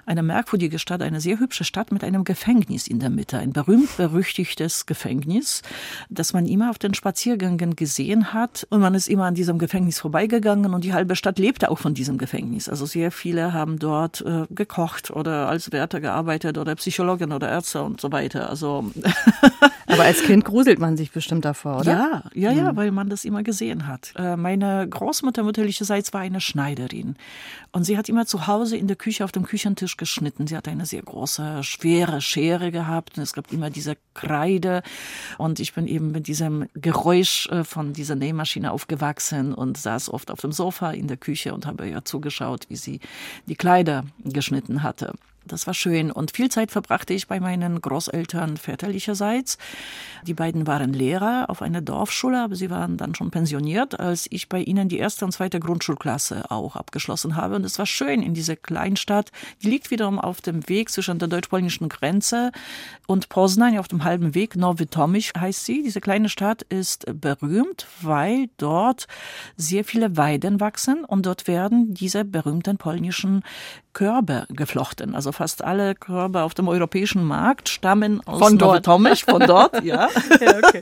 Eine merkwürdige Stadt, eine sehr hübsche Stadt mit einem Gefängnis in der Mitte. Ein berühmt-berüchtigtes Gefängnis, das man immer auf den Spaziergängen gesehen hat. Und man ist immer an diesem Gefängnis vorbeigegangen und die halbe Stadt lebte auch von diesem Gefängnis. Also sehr viele haben dort äh, gekocht oder als Wärter gearbeitet oder Psychologin oder Ärzte und so weiter. Also [laughs] Aber als Kind gruselt man sich bestimmt davor, oder? Ja, ja, ja, mhm. weil man das immer gesehen hat. Äh, meine Großmutter mütterlicherseits war eine Schneiderin und sie hat immer zu Hause in der Küche auf dem Küchentisch geschnitten. Sie hat eine sehr große, schwere Schere gehabt und es gab immer diese Kreide und ich bin eben mit diesem Geräusch äh, von dieser Nähmaschine aufgewachsen und saß oft auf dem Sofa in der Küche und habe ihr zugeschaut, wie sie die Kleider geschnitten hatte. Das war schön. Und viel Zeit verbrachte ich bei meinen Großeltern väterlicherseits. Die beiden waren Lehrer auf einer Dorfschule, aber sie waren dann schon pensioniert, als ich bei ihnen die erste und zweite Grundschulklasse auch abgeschlossen habe. Und es war schön in dieser Kleinstadt. Die liegt wiederum auf dem Weg zwischen der deutsch-polnischen Grenze und Poznań auf dem halben Weg. Nowy Tomyś heißt sie. Diese kleine Stadt ist berühmt, weil dort sehr viele Weiden wachsen und dort werden diese berühmten polnischen Körbe geflochten. Also fast alle Körbe auf dem europäischen Markt stammen aus von dort. Von dort, ja. [laughs] ja okay.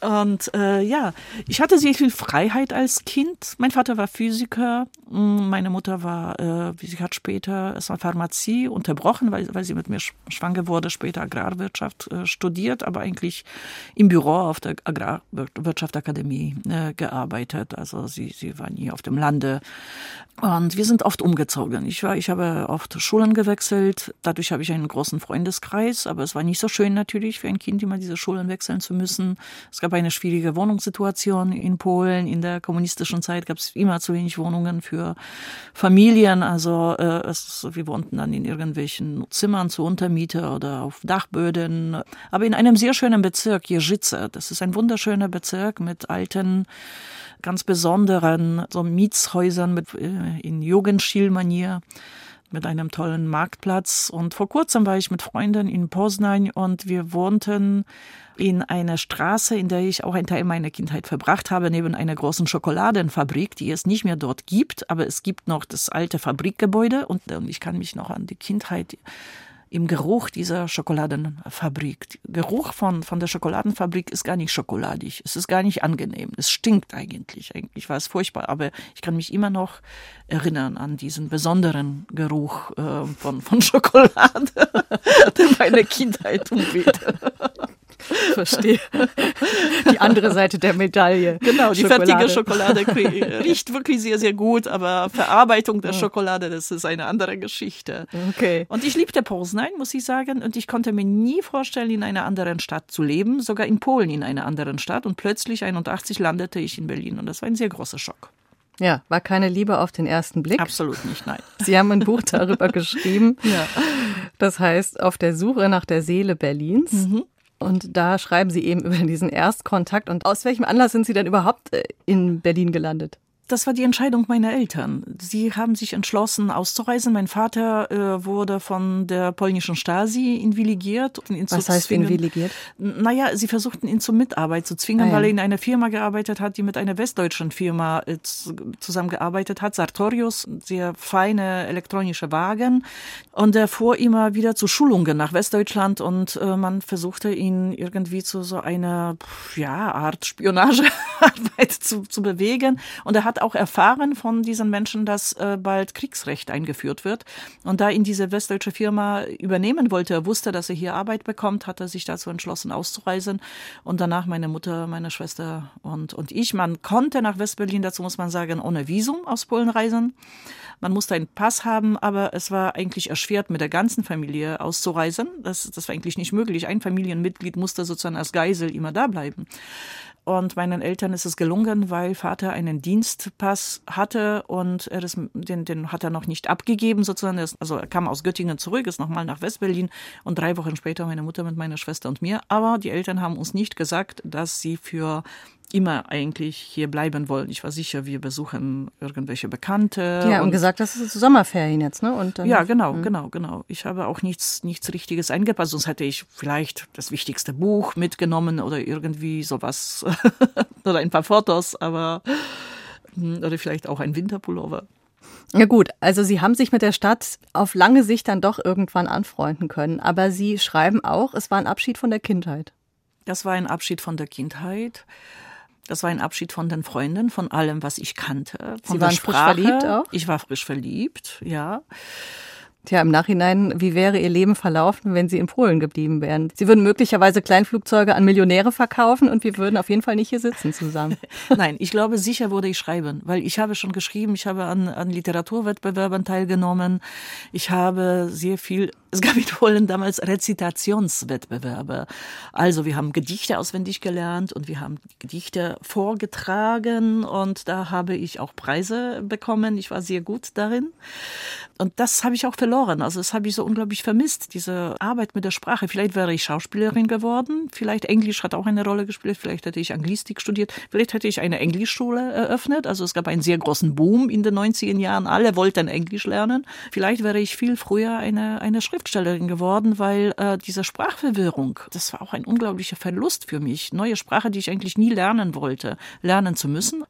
Und äh, ja, ich hatte sehr viel Freiheit als Kind. Mein Vater war Physiker, mm, meine Mutter war, äh, sie hat später erstmal Pharmazie unterbrochen, weil, weil sie mit mir schwanger wurde, später Agrarwirtschaft äh, studiert, aber eigentlich im Büro auf der Agrarwirtschaftakademie äh, gearbeitet. Also sie, sie war nie auf dem Lande. Und wir sind oft umgezogen. Ich war, ich habe oft Schulen gewechselt. Dadurch habe ich einen großen Freundeskreis, aber es war nicht so schön natürlich für ein Kind immer diese Schulen wechseln zu müssen. Es gab eine schwierige Wohnungssituation in Polen. In der kommunistischen Zeit gab es immer zu wenig Wohnungen für Familien. Also äh, es, wir wohnten dann in irgendwelchen Zimmern zur Untermiete oder auf Dachböden. Aber in einem sehr schönen Bezirk, Jeżyce. Das ist ein wunderschöner Bezirk mit alten ganz besonderen so Mietshäusern mit, äh, in Jugendstil-Manier mit einem tollen Marktplatz. Und vor kurzem war ich mit Freunden in Poznań und wir wohnten in einer Straße, in der ich auch einen Teil meiner Kindheit verbracht habe, neben einer großen Schokoladenfabrik, die es nicht mehr dort gibt, aber es gibt noch das alte Fabrikgebäude und ich kann mich noch an die Kindheit im Geruch dieser Schokoladenfabrik. Geruch von, von der Schokoladenfabrik ist gar nicht schokoladig. Es ist gar nicht angenehm. Es stinkt eigentlich. Eigentlich war es furchtbar. Aber ich kann mich immer noch erinnern an diesen besonderen Geruch äh, von, von [laughs] Schokolade, [laughs] der meine Kindheit umwehte. [laughs] Verstehe. Die andere Seite der Medaille. Genau, die Schokolade. fertige Schokolade [laughs] riecht wirklich sehr, sehr gut, aber Verarbeitung der Schokolade, das ist eine andere Geschichte. Okay. Und ich liebte Poznań, muss ich sagen, und ich konnte mir nie vorstellen, in einer anderen Stadt zu leben, sogar in Polen in einer anderen Stadt. Und plötzlich 81 landete ich in Berlin und das war ein sehr großer Schock. Ja, war keine Liebe auf den ersten Blick. Absolut nicht, nein. [laughs] Sie haben ein Buch darüber geschrieben. Ja. Das heißt, auf der Suche nach der Seele Berlins. Mhm. Und da schreiben Sie eben [laughs] über diesen Erstkontakt. Und aus welchem Anlass sind Sie denn überhaupt äh, in Berlin gelandet? Das war die Entscheidung meiner Eltern. Sie haben sich entschlossen, auszureisen. Mein Vater äh, wurde von der polnischen Stasi invilligiert. Ihn Was heißt zwingen. invilligiert? Naja, sie versuchten ihn zur Mitarbeit zu zwingen, ah, weil er in einer Firma gearbeitet hat, die mit einer westdeutschen Firma äh, zusammengearbeitet hat. Sartorius, sehr feine elektronische Wagen. Und er fuhr immer wieder zu Schulungen nach Westdeutschland und äh, man versuchte ihn irgendwie zu so einer ja, Art Spionagearbeit [laughs] zu, zu bewegen. Und er hat auch erfahren von diesen Menschen, dass äh, bald Kriegsrecht eingeführt wird. Und da ihn diese westdeutsche Firma übernehmen wollte, er wusste, dass er hier Arbeit bekommt, hat er sich dazu entschlossen, auszureisen. Und danach meine Mutter, meine Schwester und, und ich. Man konnte nach Westberlin, dazu muss man sagen, ohne Visum aus Polen reisen. Man musste einen Pass haben, aber es war eigentlich erschwert, mit der ganzen Familie auszureisen. Das, das war eigentlich nicht möglich. Ein Familienmitglied musste sozusagen als Geisel immer da bleiben. Und meinen Eltern ist es gelungen, weil Vater einen Dienstpass hatte und er ist, den, den hat er noch nicht abgegeben sozusagen. Also er kam aus Göttingen zurück, ist nochmal nach Westberlin und drei Wochen später meine Mutter mit meiner Schwester und mir. Aber die Eltern haben uns nicht gesagt, dass sie für immer eigentlich hier bleiben wollen. Ich war sicher, wir besuchen irgendwelche Bekannte. Ja, und, und gesagt, das ist Sommerferien jetzt, ne? Und ja, genau, mh. genau, genau. Ich habe auch nichts, nichts Richtiges eingepasst, sonst hätte ich vielleicht das wichtigste Buch mitgenommen oder irgendwie sowas [laughs] oder ein paar Fotos, aber hm, oder vielleicht auch ein Winterpullover. Ja gut, also Sie haben sich mit der Stadt auf lange Sicht dann doch irgendwann anfreunden können, aber Sie schreiben auch, es war ein Abschied von der Kindheit. Das war ein Abschied von der Kindheit. Das war ein Abschied von den Freunden, von allem, was ich kannte. Sie waren frisch verliebt auch? Ich war frisch verliebt, ja. Tja, im Nachhinein, wie wäre Ihr Leben verlaufen, wenn Sie in Polen geblieben wären? Sie würden möglicherweise Kleinflugzeuge an Millionäre verkaufen und wir würden auf jeden Fall nicht hier sitzen zusammen. [laughs] Nein, ich glaube, sicher würde ich schreiben, weil ich habe schon geschrieben, ich habe an, an Literaturwettbewerben teilgenommen, ich habe sehr viel [laughs] es gab in Polen damals Rezitationswettbewerbe. Also wir haben Gedichte auswendig gelernt und wir haben Gedichte vorgetragen und da habe ich auch Preise bekommen. Ich war sehr gut darin. Und das habe ich auch verloren. Also das habe ich so unglaublich vermisst, diese Arbeit mit der Sprache. Vielleicht wäre ich Schauspielerin geworden. Vielleicht Englisch hat auch eine Rolle gespielt. Vielleicht hätte ich Anglistik studiert. Vielleicht hätte ich eine Englischschule eröffnet. Also es gab einen sehr großen Boom in den 90er Jahren. Alle wollten Englisch lernen. Vielleicht wäre ich viel früher eine, eine Schrift Schriftstellerin geworden, weil äh, diese Sprachverwirrung, das war auch ein unglaublicher Verlust für mich. Neue Sprache, die ich eigentlich nie lernen wollte, lernen zu müssen.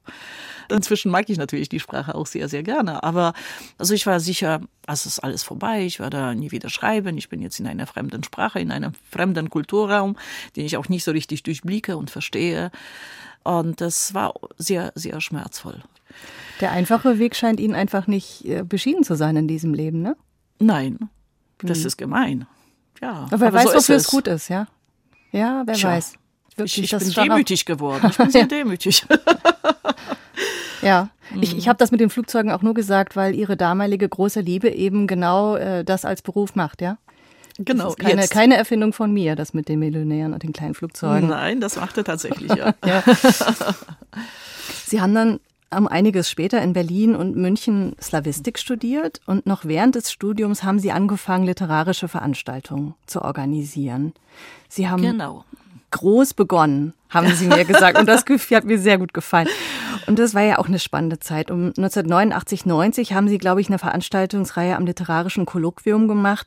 Inzwischen mag ich natürlich die Sprache auch sehr, sehr gerne. Aber also ich war sicher, es ist alles vorbei, ich werde nie wieder schreiben. Ich bin jetzt in einer fremden Sprache, in einem fremden Kulturraum, den ich auch nicht so richtig durchblicke und verstehe. Und das war sehr, sehr schmerzvoll. Der einfache Weg scheint Ihnen einfach nicht äh, beschieden zu sein in diesem Leben, ne? Nein, das hm. ist gemein. Ja. Aber wer aber weiß, so wofür es gut ist, ja? Ja, wer Tja, weiß. Wirklich, ich, ich bin demütig geworden. Ich bin [laughs] sehr demütig. [laughs] ja, mhm. ich, ich habe das mit den Flugzeugen auch nur gesagt, weil ihre damalige große Liebe eben genau äh, das als Beruf macht, ja? Genau. Das ist keine, keine Erfindung von mir, das mit den Millionären und den kleinen Flugzeugen. Nein, das macht er tatsächlich, ja. [laughs] ja. [laughs] Sie haben dann um einiges später in Berlin und München Slavistik studiert und noch während des Studiums haben Sie angefangen, literarische Veranstaltungen zu organisieren. Sie haben genau. Groß begonnen, haben Sie mir gesagt. Und das [laughs] Gefühl hat mir sehr gut gefallen. Und das war ja auch eine spannende Zeit. Um 1989, 90 haben Sie, glaube ich, eine Veranstaltungsreihe am Literarischen Kolloquium gemacht.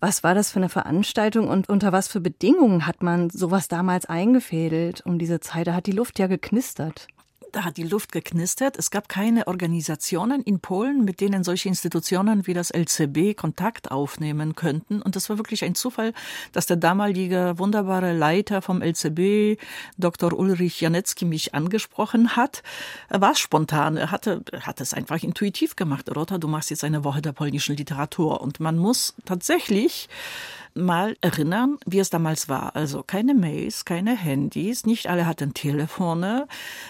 Was war das für eine Veranstaltung und unter was für Bedingungen hat man sowas damals eingefädelt um diese Zeit? Da hat die Luft ja geknistert da hat die Luft geknistert. Es gab keine Organisationen in Polen, mit denen solche Institutionen wie das LCB Kontakt aufnehmen könnten. Und das war wirklich ein Zufall, dass der damalige wunderbare Leiter vom LCB, Dr. Ulrich Janetzki, mich angesprochen hat. Er war spontan. Er hatte, hat es einfach intuitiv gemacht. Rota, du machst jetzt eine Woche der polnischen Literatur. Und man muss tatsächlich mal erinnern, wie es damals war. Also keine Mails, keine Handys, nicht alle hatten Telefone.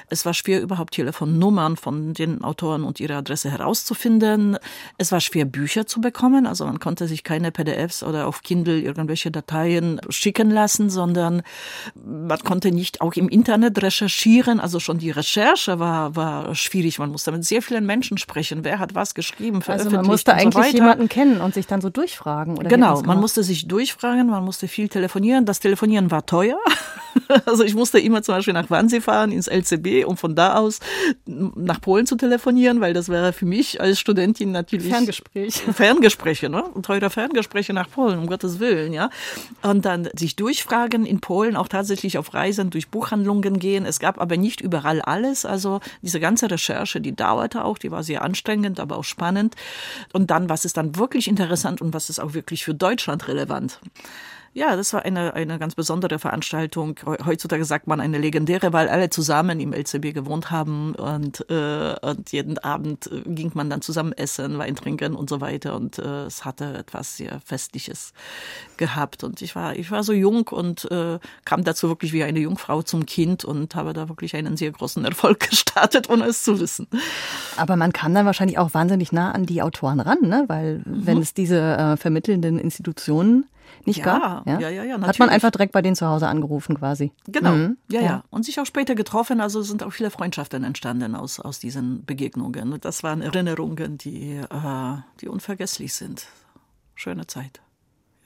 Es war schwer, überhaupt Telefonnummern von den Autoren und ihre Adresse herauszufinden. Es war schwer, Bücher zu bekommen. Also man konnte sich keine PDFs oder auf Kindle irgendwelche Dateien schicken lassen, sondern man konnte nicht auch im Internet recherchieren. Also schon die Recherche war, war schwierig. Man musste mit sehr vielen Menschen sprechen. Wer hat was geschrieben, veröffentlicht Also man musste eigentlich so jemanden kennen und sich dann so durchfragen. Oder genau, man musste sich durchfragen, man musste viel telefonieren. Das Telefonieren war teuer. [laughs] Also ich musste immer zum Beispiel nach Wannsee fahren, ins LCB, um von da aus nach Polen zu telefonieren, weil das wäre für mich als Studentin natürlich Ferngespräch. [laughs] Ferngespräche, ne? Teure Ferngespräche nach Polen, um Gottes Willen, ja. Und dann sich durchfragen in Polen, auch tatsächlich auf Reisen durch Buchhandlungen gehen. Es gab aber nicht überall alles. Also diese ganze Recherche, die dauerte auch, die war sehr anstrengend, aber auch spannend. Und dann, was ist dann wirklich interessant und was ist auch wirklich für Deutschland relevant? Ja, das war eine, eine ganz besondere Veranstaltung. Heutzutage sagt man eine legendäre, weil alle zusammen im LCB gewohnt haben und, äh, und jeden Abend äh, ging man dann zusammen essen, Wein trinken und so weiter. Und äh, es hatte etwas sehr Festliches gehabt. Und ich war, ich war so jung und äh, kam dazu wirklich wie eine Jungfrau zum Kind und habe da wirklich einen sehr großen Erfolg [laughs] gestartet, ohne es zu wissen. Aber man kann dann wahrscheinlich auch wahnsinnig nah an die Autoren ran, ne? weil mhm. wenn es diese äh, vermittelnden Institutionen nicht ja, gab? Ja, ja, ja, ja Hat man einfach direkt bei denen zu Hause angerufen quasi. Genau, mhm. ja, ja, ja. Und sich auch später getroffen, also sind auch viele Freundschaften entstanden aus, aus diesen Begegnungen. Das waren Erinnerungen, die, äh, die unvergesslich sind. Schöne Zeit.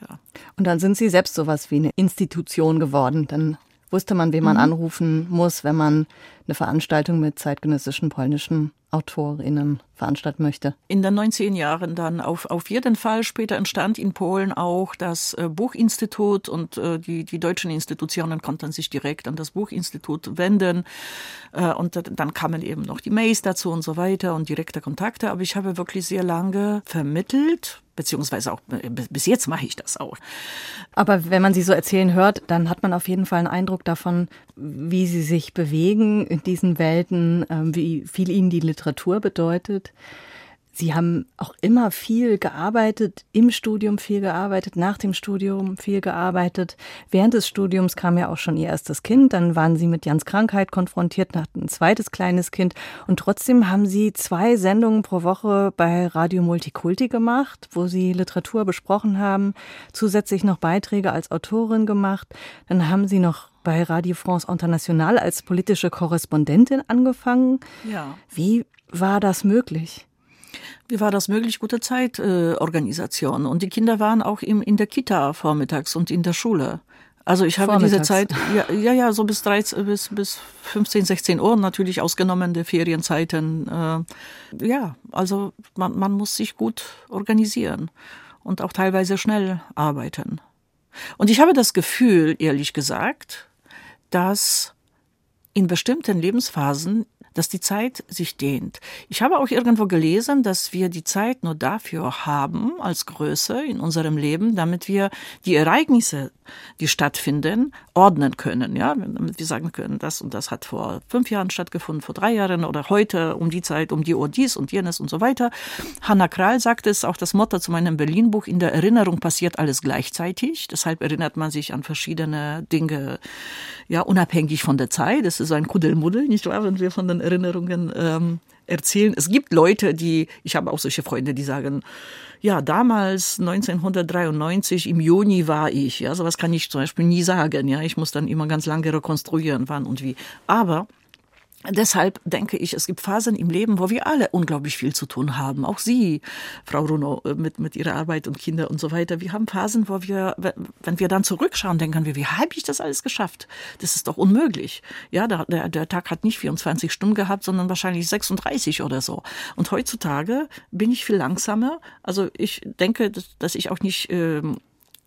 Ja. Und dann sind Sie selbst sowas wie eine Institution geworden. Dann wusste man, wen man mhm. anrufen muss, wenn man eine Veranstaltung mit zeitgenössischen polnischen AutorInnen veranstalten möchte. In den 90 Jahren dann auf, auf jeden Fall. Später entstand in Polen auch das äh, Buchinstitut und äh, die, die deutschen Institutionen konnten sich direkt an das Buchinstitut wenden. Äh, und dann kamen eben noch die Mails dazu und so weiter und direkte Kontakte. Aber ich habe wirklich sehr lange vermittelt, beziehungsweise auch äh, bis jetzt mache ich das auch. Aber wenn man sie so erzählen hört, dann hat man auf jeden Fall einen Eindruck davon, wie sie sich bewegen in diesen Welten, ähm, wie viel ihnen die Literatur bedeutet. Sie haben auch immer viel gearbeitet, im Studium viel gearbeitet, nach dem Studium viel gearbeitet. Während des Studiums kam ja auch schon Ihr erstes Kind, dann waren Sie mit Jans Krankheit konfrontiert, hatten ein zweites kleines Kind und trotzdem haben Sie zwei Sendungen pro Woche bei Radio Multikulti gemacht, wo Sie Literatur besprochen haben, zusätzlich noch Beiträge als Autorin gemacht. Dann haben Sie noch bei Radio France International als politische Korrespondentin angefangen. Ja. Wie war das möglich? Wie war das möglich? Gute Zeitorganisation. Äh, und die Kinder waren auch im, in der Kita vormittags und in der Schule. Also ich habe diese Zeit, ja, ja, ja, so bis 13, bis, bis 15, 16 Uhr natürlich ausgenommen der Ferienzeiten. Äh, ja, also man, man muss sich gut organisieren und auch teilweise schnell arbeiten. Und ich habe das Gefühl, ehrlich gesagt, dass in bestimmten Lebensphasen dass die Zeit sich dehnt. Ich habe auch irgendwo gelesen, dass wir die Zeit nur dafür haben als Größe in unserem Leben, damit wir die Ereignisse, die stattfinden, ordnen können. Ja, damit wir sagen können, das und das hat vor fünf Jahren stattgefunden, vor drei Jahren oder heute um die Zeit, um die Uhr dies und jenes und so weiter. Hanna Kral sagt es, auch das Motto zu meinem Berlin-Buch, in der Erinnerung passiert alles gleichzeitig. Deshalb erinnert man sich an verschiedene Dinge, ja, unabhängig von der Zeit. Das ist ein Kuddelmuddel, nicht wahr, wenn wir von den Erinnerungen ähm, erzählen. Es gibt Leute, die, ich habe auch solche Freunde, die sagen, ja, damals 1993 im Juni war ich. Ja, sowas kann ich zum Beispiel nie sagen. Ja, ich muss dann immer ganz lange rekonstruieren, wann und wie. Aber Deshalb denke ich, es gibt Phasen im Leben, wo wir alle unglaublich viel zu tun haben. Auch Sie, Frau Runo, äh, mit, mit Ihrer Arbeit und Kinder und so weiter. Wir haben Phasen, wo wir, wenn wir dann zurückschauen, denken wir, wie habe ich das alles geschafft? Das ist doch unmöglich. Ja, der, der, Tag hat nicht 24 Stunden gehabt, sondern wahrscheinlich 36 oder so. Und heutzutage bin ich viel langsamer. Also ich denke, dass, dass ich auch nicht ähm,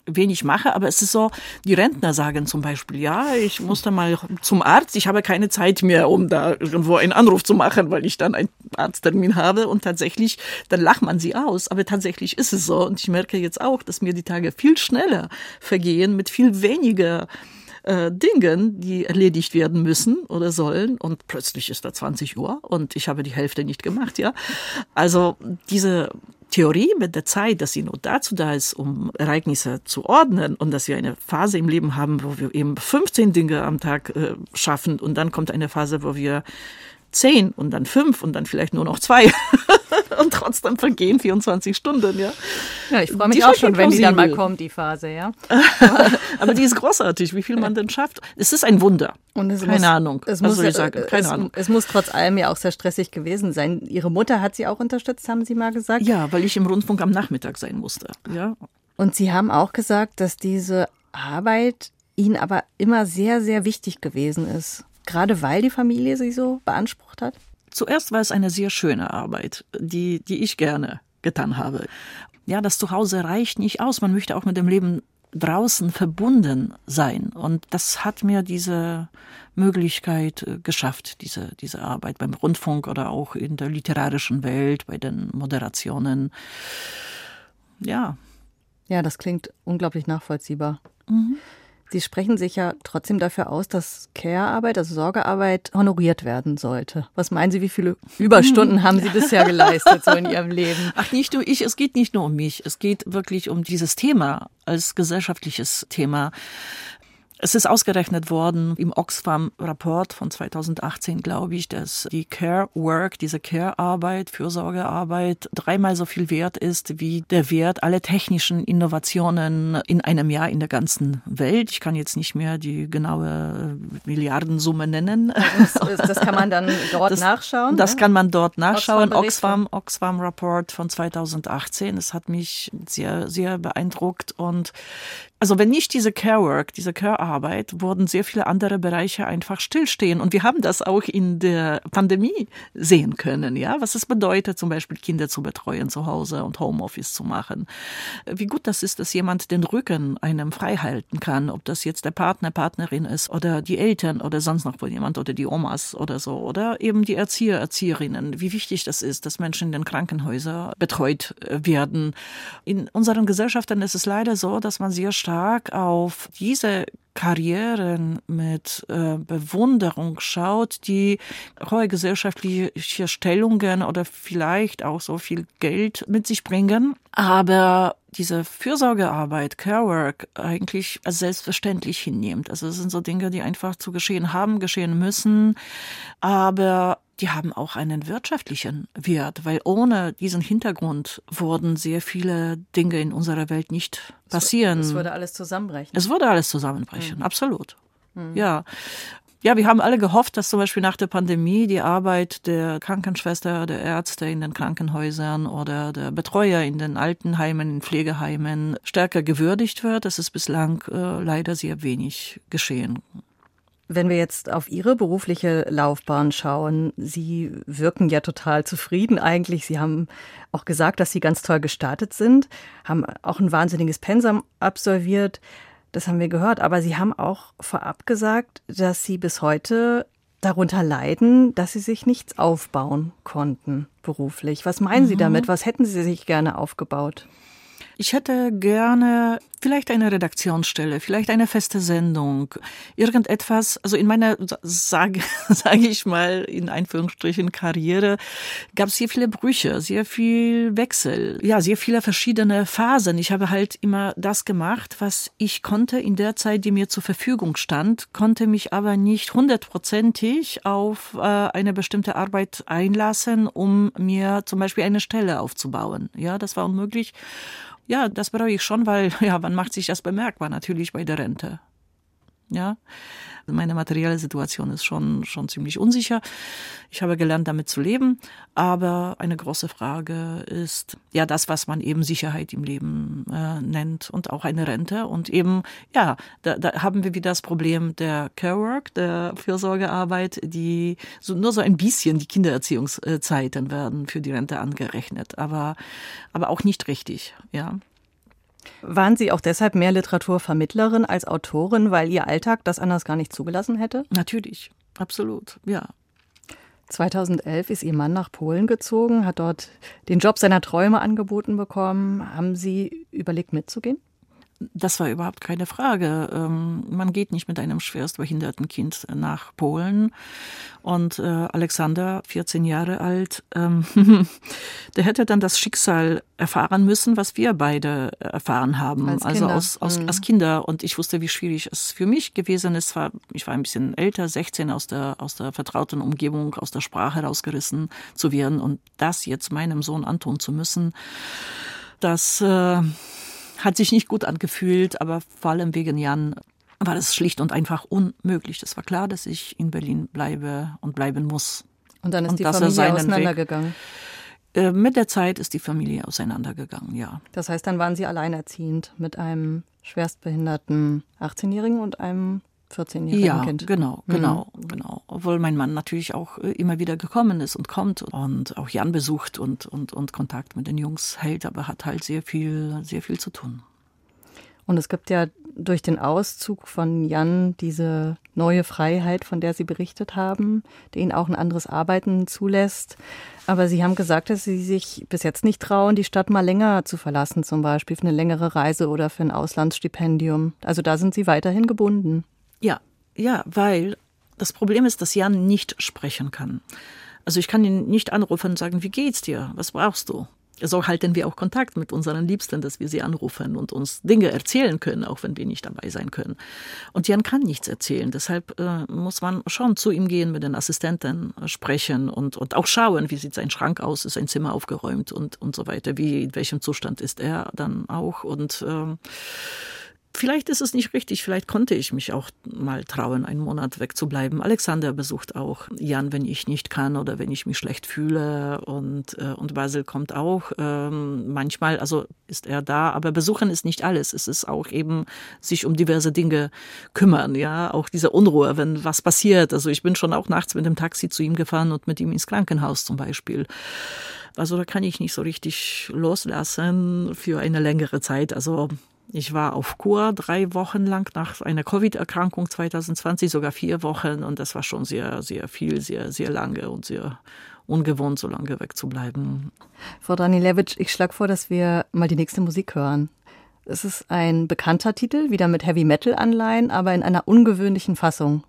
wenig mache, aber es ist so, die Rentner sagen zum Beispiel, ja, ich muss da mal zum Arzt, ich habe keine Zeit mehr, um da irgendwo einen Anruf zu machen, weil ich dann einen Arzttermin habe und tatsächlich, dann lacht man sie aus, aber tatsächlich ist es so und ich merke jetzt auch, dass mir die Tage viel schneller vergehen mit viel weniger äh, Dingen, die erledigt werden müssen oder sollen und plötzlich ist da 20 Uhr und ich habe die Hälfte nicht gemacht, ja. Also diese Theorie mit der Zeit, dass sie nur dazu da ist, um Ereignisse zu ordnen und dass wir eine Phase im Leben haben, wo wir eben 15 Dinge am Tag äh, schaffen und dann kommt eine Phase, wo wir zehn und dann fünf und dann vielleicht nur noch zwei. [laughs] und trotzdem vergehen 24 Stunden, ja. Ja, ich freue mich die auch schon, wenn die dann mal kommt, die Phase, ja. [laughs] Aber die ist großartig, wie viel man denn schafft. Es ist ein Wunder. Und es Keine muss, Ahnung. Es muss, ich sagen? Keine es, Ahnung. Es muss trotz allem ja auch sehr stressig gewesen sein. Ihre Mutter hat Sie auch unterstützt, haben Sie mal gesagt? Ja, weil ich im Rundfunk am Nachmittag sein musste, ja. Und Sie haben auch gesagt, dass diese Arbeit Ihnen aber immer sehr, sehr wichtig gewesen ist. Gerade weil die Familie sie so beansprucht hat? Zuerst war es eine sehr schöne Arbeit, die, die ich gerne getan habe. Ja, das Zuhause reicht nicht aus. Man möchte auch mit dem Leben draußen verbunden sein. Und das hat mir diese Möglichkeit äh, geschafft, diese, diese Arbeit beim Rundfunk oder auch in der literarischen Welt, bei den Moderationen. Ja. Ja, das klingt unglaublich nachvollziehbar. Mhm. Sie sprechen sich ja trotzdem dafür aus, dass Care-Arbeit, also Sorgearbeit, honoriert werden sollte. Was meinen Sie, wie viele Überstunden haben Sie [laughs] bisher geleistet so in Ihrem Leben? Ach, nicht nur ich, es geht nicht nur um mich, es geht wirklich um dieses Thema als gesellschaftliches Thema. Es ist ausgerechnet worden im Oxfam-Rapport von 2018, glaube ich, dass die Care Work, diese Care-Arbeit, Fürsorgearbeit dreimal so viel wert ist wie der Wert aller technischen Innovationen in einem Jahr in der ganzen Welt. Ich kann jetzt nicht mehr die genaue Milliardensumme nennen. Das, das kann man dann [laughs] dort das, nachschauen? Das ne? kann man dort nachschauen. Oxfam, Oxfam Rapport von 2018. Es hat mich sehr, sehr beeindruckt und also wenn nicht diese Care Work, diese Care-Arbeit, würden sehr viele andere Bereiche einfach stillstehen. Und wir haben das auch in der Pandemie sehen können, ja, was es bedeutet, zum Beispiel Kinder zu betreuen zu Hause und Homeoffice zu machen. Wie gut das ist, dass jemand den Rücken einem frei halten kann, ob das jetzt der Partner, Partnerin ist oder die Eltern oder sonst noch jemand oder die Omas oder so oder eben die Erzieher, Erzieherinnen. Wie wichtig das ist, dass Menschen in den Krankenhäusern betreut werden. In unseren Gesellschaften ist es leider so, dass man sehr stark stark auf diese Karrieren mit äh, Bewunderung schaut, die hohe gesellschaftliche Stellungen oder vielleicht auch so viel Geld mit sich bringen. Aber diese Fürsorgearbeit, Carework, eigentlich als selbstverständlich hinnimmt. Also es sind so Dinge, die einfach zu geschehen haben, geschehen müssen. Aber die haben auch einen wirtschaftlichen Wert, weil ohne diesen Hintergrund wurden sehr viele Dinge in unserer Welt nicht passieren. Es würde alles zusammenbrechen. Es würde alles zusammenbrechen, mhm. absolut. Mhm. Ja. Ja, wir haben alle gehofft, dass zum Beispiel nach der Pandemie die Arbeit der Krankenschwester, der Ärzte in den Krankenhäusern oder der Betreuer in den Altenheimen, in Pflegeheimen stärker gewürdigt wird. Das ist bislang äh, leider sehr wenig geschehen. Wenn wir jetzt auf Ihre berufliche Laufbahn schauen, Sie wirken ja total zufrieden eigentlich. Sie haben auch gesagt, dass Sie ganz toll gestartet sind, haben auch ein wahnsinniges Pensum absolviert. Das haben wir gehört. Aber Sie haben auch vorab gesagt, dass Sie bis heute darunter leiden, dass Sie sich nichts aufbauen konnten beruflich. Was meinen mhm. Sie damit? Was hätten Sie sich gerne aufgebaut? Ich hätte gerne vielleicht eine Redaktionsstelle, vielleicht eine feste Sendung, irgendetwas, also in meiner, sage [laughs] sag ich mal, in Einführungsstrichen Karriere, gab es sehr viele Brüche, sehr viel Wechsel, ja, sehr viele verschiedene Phasen. Ich habe halt immer das gemacht, was ich konnte in der Zeit, die mir zur Verfügung stand, konnte mich aber nicht hundertprozentig auf äh, eine bestimmte Arbeit einlassen, um mir zum Beispiel eine Stelle aufzubauen. Ja, das war unmöglich. Ja, das bereue ich schon, weil, [laughs] ja, wann macht sich das bemerkbar? Natürlich bei der Rente. Ja, meine materielle Situation ist schon, schon ziemlich unsicher. Ich habe gelernt, damit zu leben. Aber eine große Frage ist ja das, was man eben Sicherheit im Leben äh, nennt und auch eine Rente. Und eben, ja, da, da haben wir wieder das Problem der Care Work, der Fürsorgearbeit, die so, nur so ein bisschen die Kindererziehungszeiten werden für die Rente angerechnet, aber, aber auch nicht richtig, ja. Waren Sie auch deshalb mehr Literaturvermittlerin als Autorin, weil Ihr Alltag das anders gar nicht zugelassen hätte? Natürlich, absolut, ja. 2011 ist Ihr Mann nach Polen gezogen, hat dort den Job seiner Träume angeboten bekommen. Haben Sie überlegt, mitzugehen? Das war überhaupt keine Frage. Ähm, man geht nicht mit einem schwerstbehinderten Kind nach Polen. Und äh, Alexander, 14 Jahre alt, ähm, [laughs] der hätte dann das Schicksal erfahren müssen, was wir beide erfahren haben. Als also Kinder. aus, aus, mhm. als Kinder. Und ich wusste, wie schwierig es für mich gewesen ist. Ich war ein bisschen älter, 16 aus der, aus der vertrauten Umgebung, aus der Sprache rausgerissen zu werden. Und das jetzt meinem Sohn antun zu müssen, das... Äh, hat sich nicht gut angefühlt, aber vor allem wegen Jan war das schlicht und einfach unmöglich. Es war klar, dass ich in Berlin bleibe und bleiben muss. Und dann ist und die Familie auseinandergegangen. Weg, Äh, mit der Zeit ist die Familie auseinandergegangen, ja. Das heißt, dann waren Sie alleinerziehend mit einem schwerstbehinderten 18-Jährigen und einem 14-jährigen ja, Kind. Genau, genau, mhm. genau. Obwohl mein Mann natürlich auch äh, immer wieder gekommen ist und kommt und auch Jan besucht und, und, und Kontakt mit den Jungs hält, aber hat halt sehr viel, sehr viel zu tun. Und es gibt ja durch den Auszug von Jan diese neue Freiheit, von der Sie berichtet haben, die Ihnen auch ein anderes Arbeiten zulässt. Aber Sie haben gesagt, dass Sie sich bis jetzt nicht trauen, die Stadt mal länger zu verlassen, zum Beispiel für eine längere Reise oder für ein Auslandsstipendium. Also da sind Sie weiterhin gebunden. Ja, ja, weil das Problem ist, dass Jan nicht sprechen kann. Also ich kann ihn nicht anrufen und sagen, wie geht's dir? Was brauchst du? So halten wir auch Kontakt mit unseren Liebsten, dass wir sie anrufen und uns Dinge erzählen können, auch wenn wir nicht dabei sein können. Und Jan kann nichts erzählen. Deshalb äh, muss man schon zu ihm gehen, mit den Assistenten sprechen und, und auch schauen, wie sieht sein Schrank aus, ist sein Zimmer aufgeräumt und, und so weiter. Wie, in welchem Zustand ist er dann auch und, äh, Vielleicht ist es nicht richtig, vielleicht konnte ich mich auch mal trauen, einen Monat wegzubleiben. Alexander besucht auch Jan, wenn ich nicht kann oder wenn ich mich schlecht fühle und, äh, und Basil kommt auch. Ähm, manchmal, also ist er da, aber besuchen ist nicht alles. Es ist auch eben sich um diverse Dinge kümmern, ja, auch diese Unruhe, wenn was passiert. Also ich bin schon auch nachts mit dem Taxi zu ihm gefahren und mit ihm ins Krankenhaus zum Beispiel. Also da kann ich nicht so richtig loslassen für eine längere Zeit. Also ich war auf Kur drei Wochen lang nach einer Covid-Erkrankung 2020, sogar vier Wochen. Und das war schon sehr, sehr viel, sehr, sehr lange und sehr ungewohnt, so lange wegzubleiben. Frau Danilewitsch, ich schlage vor, dass wir mal die nächste Musik hören. Es ist ein bekannter Titel, wieder mit Heavy Metal Anleihen, aber in einer ungewöhnlichen Fassung.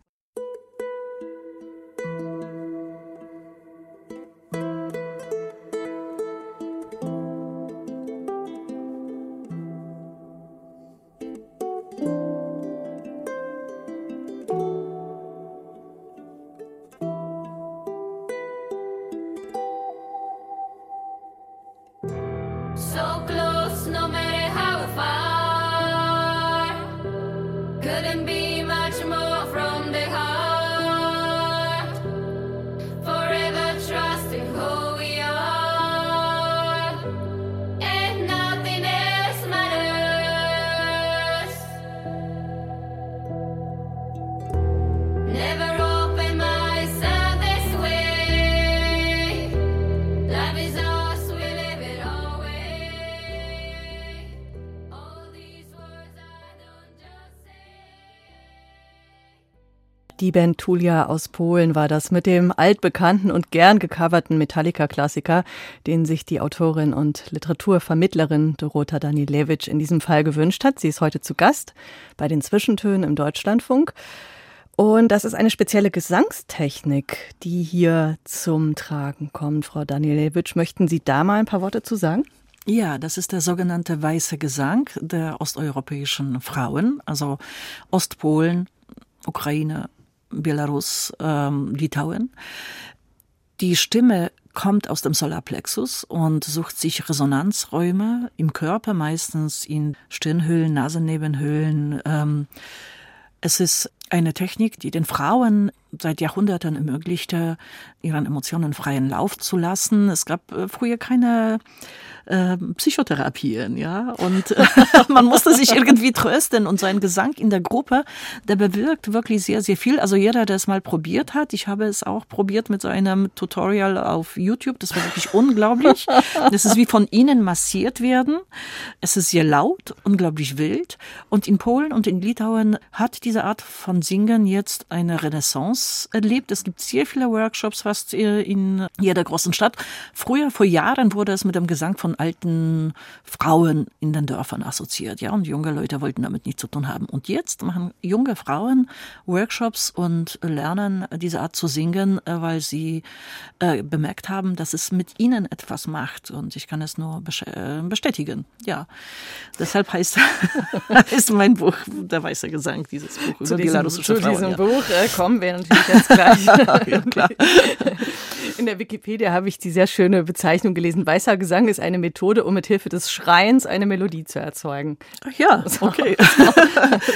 Die Band Tulia aus Polen war das mit dem altbekannten und gern gecoverten Metallica-Klassiker, den sich die Autorin und Literaturvermittlerin Dorota Danilewitsch in diesem Fall gewünscht hat. Sie ist heute zu Gast bei den Zwischentönen im Deutschlandfunk. Und das ist eine spezielle Gesangstechnik, die hier zum Tragen kommt. Frau Danilewitsch, möchten Sie da mal ein paar Worte zu sagen? Ja, das ist der sogenannte weiße Gesang der osteuropäischen Frauen, also Ostpolen, Ukraine, Belarus, ähm, Litauen. Die Stimme kommt aus dem Solarplexus und sucht sich Resonanzräume im Körper, meistens in Stirnhöhlen, Nasennebenhöhlen. Ähm, es ist eine Technik, die den Frauen seit Jahrhunderten ermöglichte, ihren Emotionen freien Lauf zu lassen. Es gab äh, früher keine äh, Psychotherapien, ja. Und äh, [laughs] man musste sich irgendwie trösten und sein Gesang in der Gruppe, der bewirkt wirklich sehr, sehr viel. Also jeder, der es mal probiert hat, ich habe es auch probiert mit so einem Tutorial auf YouTube, das war wirklich unglaublich. Das ist wie von innen massiert werden. Es ist sehr laut, unglaublich wild. Und in Polen und in Litauen hat diese Art von Singen jetzt eine Renaissance erlebt. Es gibt sehr viele Workshops fast äh, in jeder großen Stadt. Früher, vor Jahren, wurde es mit dem Gesang von alten Frauen in den Dörfern assoziiert, ja, und junge Leute wollten damit nichts zu tun haben. Und jetzt machen junge Frauen Workshops und lernen diese Art zu singen, äh, weil sie äh, bemerkt haben, dass es mit ihnen etwas macht. Und ich kann es nur äh, bestätigen. Ja, deshalb heißt, [laughs] heißt mein Buch Der weiße Gesang, dieses Buch zu über diesem, Frauen. Zu diesem ja. Buch äh, kommen wir natürlich jetzt gleich. [laughs] ja, klar. In der Wikipedia habe ich die sehr schöne Bezeichnung gelesen. Weißer Gesang ist eine Methode, um mit Hilfe des Schreins eine Melodie zu erzeugen. Ach ja, [laughs] okay. [laughs]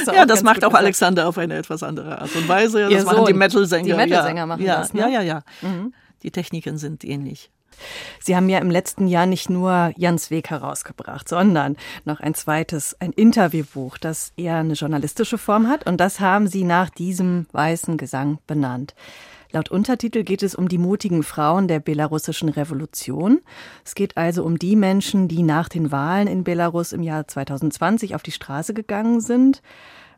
Das ja, das macht auch Alexander auf eine etwas andere Art und Weise. Das Ihr machen Sohn. die Metal-Sänger. Die Metal-Sänger ja. machen ja, das, ne? Ja, ja, ja. Mhm. Die Techniken sind ähnlich. Sie haben ja im letzten Jahr nicht nur Jans Weg herausgebracht, sondern noch ein zweites, ein Interviewbuch, das eher eine journalistische Form hat. Und das haben Sie nach diesem weißen Gesang benannt. Laut Untertitel geht es um die mutigen Frauen der belarussischen Revolution. Es geht also um die Menschen, die nach den Wahlen in Belarus im Jahr 2020 auf die Straße gegangen sind.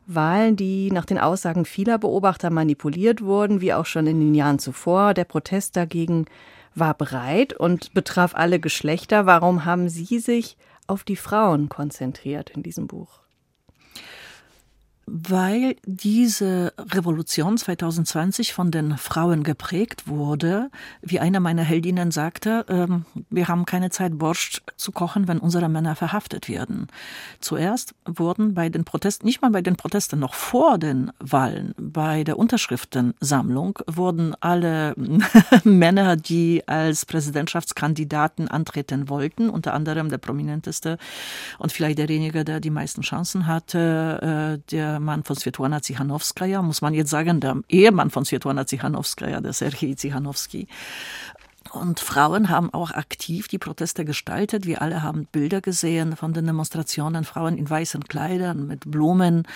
Wahlen, die nach den Aussagen vieler Beobachter manipuliert wurden, wie auch schon in den Jahren zuvor. Der Protest dagegen war breit und betraf alle Geschlechter. Warum haben Sie sich auf die Frauen konzentriert in diesem Buch? Weil diese Revolution 2020 von den Frauen geprägt wurde. Wie eine meiner Heldinnen sagte, ähm, wir haben keine Zeit, Borscht zu kochen, wenn unsere Männer verhaftet werden. Zuerst wurden bei den Protesten, nicht mal bei den Protesten, noch vor den Wahlen, bei der Unterschriftensammlung, wurden alle [laughs] Männer, die als Präsidentschaftskandidaten antreten wollten, unter anderem der prominenteste und vielleicht derjenige, der die meisten Chancen hatte, äh, der Mann von Svetlana Zichanowskaja, muss man jetzt sagen, der Ehemann von Svetlana Zichanowskaja, der Sergei Zichanowski. Und Frauen haben auch aktiv die Proteste gestaltet. Wir alle haben Bilder gesehen von den Demonstrationen, Frauen in weißen Kleidern mit Blumen.